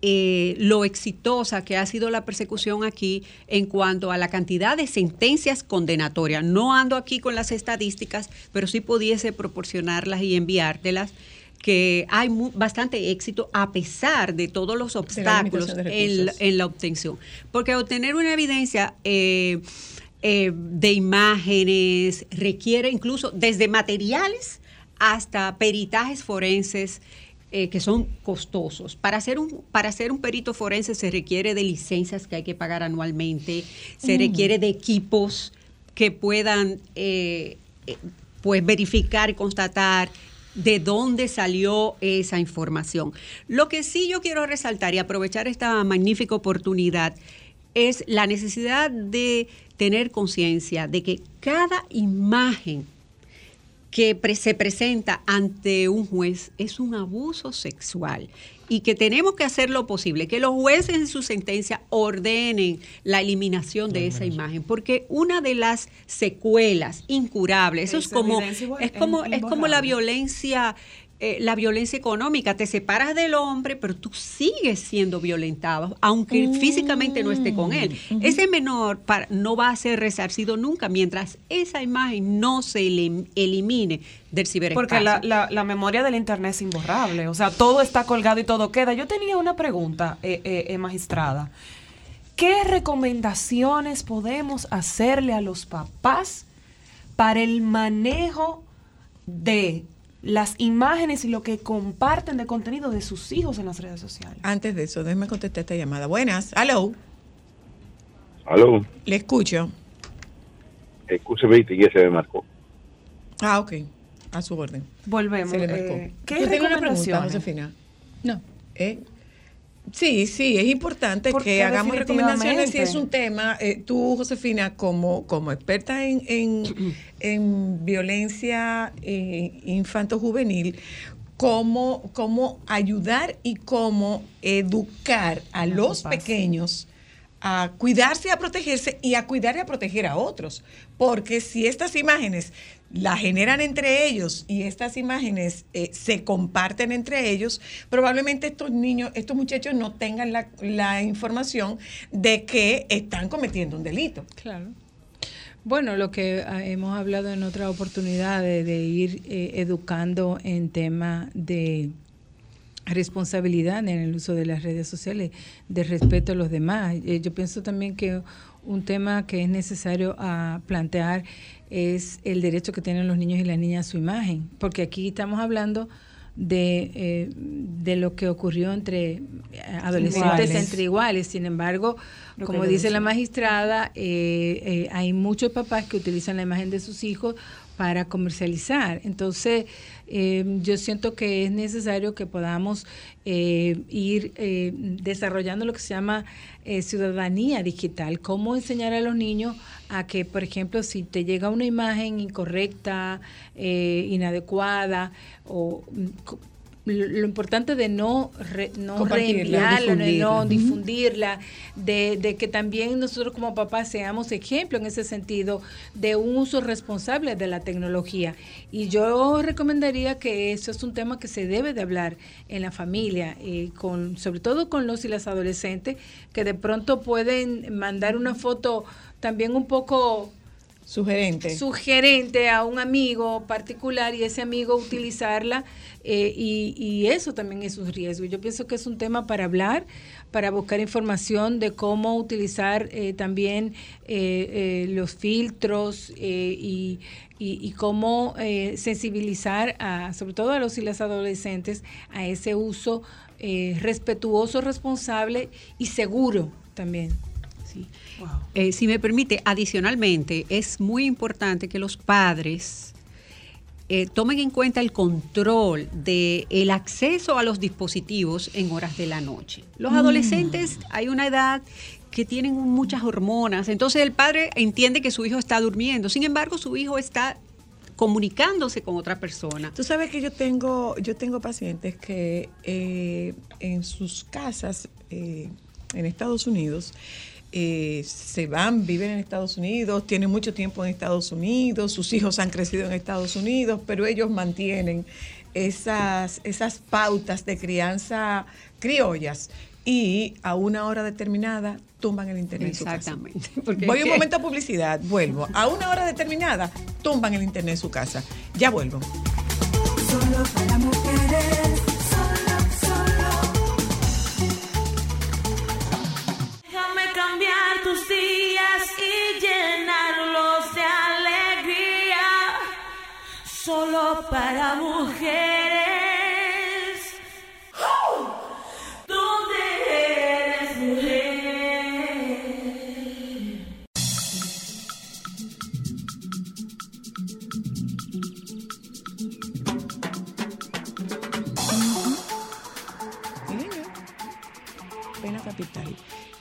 eh, lo exitosa que ha sido la persecución aquí en cuanto a la cantidad de sentencias condenatorias. No ando aquí con las estadísticas, pero sí pudiese proporcionarlas y enviártelas que hay bastante éxito a pesar de todos los obstáculos en, la- en la obtención. Porque obtener una evidencia eh, eh, de imágenes requiere incluso desde materiales hasta peritajes forenses eh, que son costosos. Para hacer, un, para un perito forense se requiere de licencias que hay que pagar anualmente, se Mm. requiere de equipos que puedan eh, eh, pues verificar y constatar de dónde salió esa información. Lo que sí yo quiero resaltar y aprovechar esta magnífica oportunidad es la necesidad de tener conciencia de que cada imagen que pre- se presenta ante un juez es un abuso sexual y que tenemos que hacer lo posible, que los jueces en su sentencia ordenen la eliminación de esa imagen, porque una de las secuelas incurables, eso es como, es como, es como la violencia eh, la violencia económica, te separas del hombre, pero tú sigues siendo violentado, aunque físicamente no esté con él. Ese menor para- no va a ser resarcido nunca mientras esa imagen no se elim- elimine del ciberespacio. Porque la, la- la memoria del Internet es imborrable. O sea, todo está colgado y todo queda. Yo tenía una pregunta, eh, eh, magistrada. ¿Qué recomendaciones podemos hacerle a los papás para el manejo de las imágenes y lo que comparten de contenido de sus hijos en las redes sociales? Antes de eso, déjeme contestar esta llamada. Buenas, aló, Aló, le escucho. escúcheme, y ya se me marcó. Ah, ok, a su orden. Volvemos. Se le marcó. eh, ¿Qué. No. ¿Eh? Sí, sí, es importante Porque que hagamos recomendaciones si es un tema. eh, tú, Josefina, como, como experta en, en, en violencia eh, infanto-juvenil, cómo, cómo ayudar y cómo educar a los pequeños a cuidarse a protegerse y a cuidar y a proteger a otros. Porque si estas imágenes las generan entre ellos y estas imágenes eh, se comparten entre ellos, probablemente estos niños, estos muchachos no tengan la, información de que están cometiendo un delito. Claro. Bueno, lo que ah, hemos hablado en otra oportunidad de, de ir eh, educando en tema de responsabilidad en el uso de las redes sociales, de respeto a los demás. Eh, yo pienso también que un tema que es necesario ah, plantear es el derecho que tienen los niños y las niñas a su imagen, porque aquí estamos hablando de, eh, de lo que ocurrió entre eh, adolescentes Iguales. entre iguales. Sin embargo, Lo como dice la magistrada, eh, eh, hay muchos papás que utilizan la imagen de sus hijos para comercializar. Entonces, eh, yo siento que es necesario que podamos eh, ir eh, desarrollando lo que se llama eh, ciudadanía digital, cómo enseñar a los niños a que, por ejemplo, si te llega una imagen incorrecta, inadecuada o mm, lo, lo importante de no, re- no reenviarla, no difundirla. de, de que también nosotros como papás seamos ejemplo en ese sentido de un uso responsable de la tecnología. Y yo recomendaría que eso es un tema que se debe de hablar en la familia, eh, con, sobre todo con los y las adolescentes, que de pronto pueden mandar una foto también un poco Sugerente. sugerente a un amigo particular y ese amigo utilizarla eh, y, y eso también es un riesgo. Yo pienso que es un tema para hablar, para buscar información de cómo utilizar eh, también eh, eh, los filtros eh, y, y- y cómo sensibilizar a, sobre todo a los y las adolescentes a ese uso respetuoso, responsable y seguro también. Sí. Eh, si me permite, adicionalmente, es muy importante que los padres eh, tomen en cuenta el control del el acceso a los dispositivos en horas de la noche. Los Mm. adolescentes, hay una edad que tienen muchas hormonas, entonces el padre entiende que su hijo está durmiendo, sin embargo su hijo está comunicándose con otra persona. Tú sabes que yo tengo, yo tengo pacientes que eh, en sus casas en Estados Unidos eh, se van, viven en Estados Unidos, tienen mucho tiempo en Estados Unidos, sus hijos han crecido en Estados Unidos, pero ellos mantienen esas, esas pautas de crianza criollas y a una hora determinada tumban el internet en su casa. Exactamente. porque Voy un que- momento a publicidad, vuelvo. A una hora determinada tumban el internet en su casa. Ya vuelvo. Solo para mujeres, tus días y llenarlos de alegría. Solo para mujeres.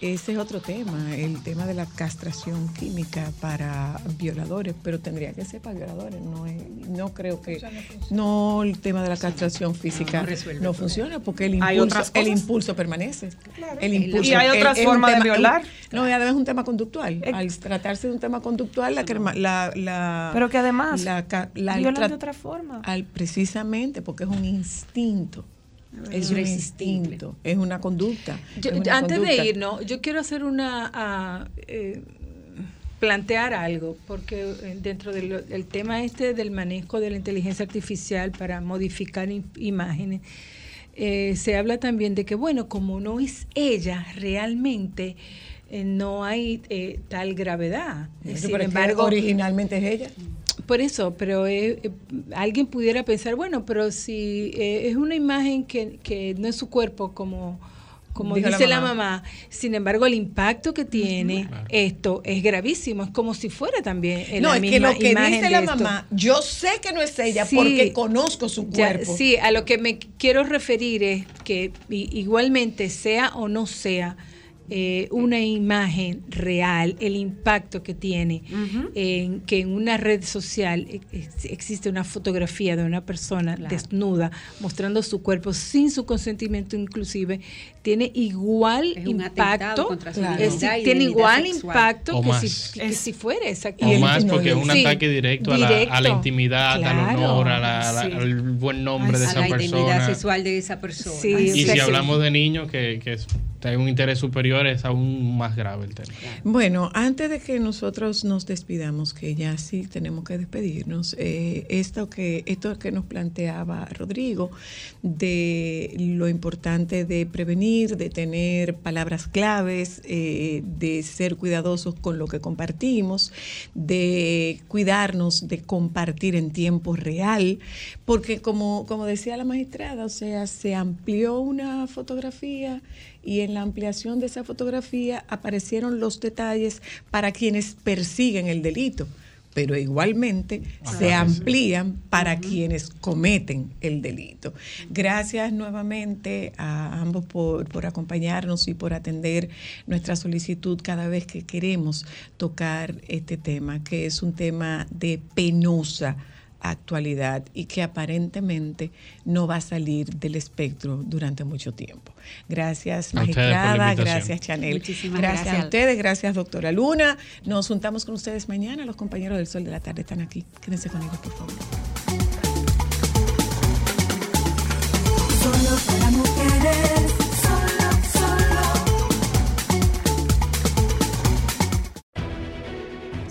Ese es otro tema, el tema de la castración química para violadores, pero tendría que ser para violadores, no es- no creo que no el tema de la castración física no no, funciona porque el Hay impulso, otras el impulso permanece. El Y impulso, hay otras formas de violar. No, y además es un tema conductual. Al tratarse de un tema conductual, la, la, la- Pero que además la, ca- la- violan de otra forma. al- precisamente porque es un instinto. Es un instinto, es una conducta. Yo- es una antes conducta. de ir, no, yo quiero hacer una eh, plantear algo, porque eh, dentro del, tema este del manejo de la inteligencia artificial para modificar im- imágenes, eh, se habla también de que, bueno, como no es ella realmente, eh, no hay eh, tal gravedad. Pero Sin embargo, originalmente es ella. Por eso, pero eh, eh, alguien pudiera pensar, bueno, pero si eh, es una imagen que, que no es su cuerpo como, como Dijo dice la mamá. mamá. sin embargo el impacto que tiene esto es gravísimo, es como si fuera también eh, No, la es que lo que dice la mamá, yo sé que no es ella Sí. porque conozco su Ya, cuerpo. sí, a lo que me quiero referir es que igualmente sea o no sea eh, una imagen real, el impacto que tiene en que en una red social e- ex- existe una fotografía de una persona desnuda mostrando su cuerpo sin su consentimiento inclusive tiene igual Es impacto es tiene igual sexual. impacto O que si, que si fuera O exactamente más porque es un Sí, ataque directo, a, la, a la intimidad, al honor, a la- a la- al buen nombre de a esa la identidad persona. sexual de esa persona. Sí, Y o si hablamos de niños, que, que es- hay un interés superior, es aún más grave el tema. Bueno, antes de que nosotros nos despidamos, que ya sí tenemos que despedirnos, eh, esto que esto que nos planteaba Rodrigo de lo importante de prevenir, de tener palabras claves, eh, de ser cuidadosos con lo que compartimos, de cuidarnos, de compartir en tiempo real, porque como, como decía la magistrada, o sea, se amplió una fotografía y en la ampliación de esa fotografía aparecieron los detalles para quienes persiguen el delito, pero igualmente se amplían para quienes cometen el delito. Gracias nuevamente a ambos por, por acompañarnos y por atender nuestra solicitud cada vez que queremos tocar este tema, que es un tema de penosa actualidad y que aparentemente no va a salir del espectro durante mucho tiempo. Gracias, magistrada, gracias, Chanel. Muchísimas gracias, gracias. a ustedes, gracias, doctora Luna. Nos juntamos con ustedes mañana. Los compañeros del Sol de la Tarde están aquí. Quédense con ellos, por favor.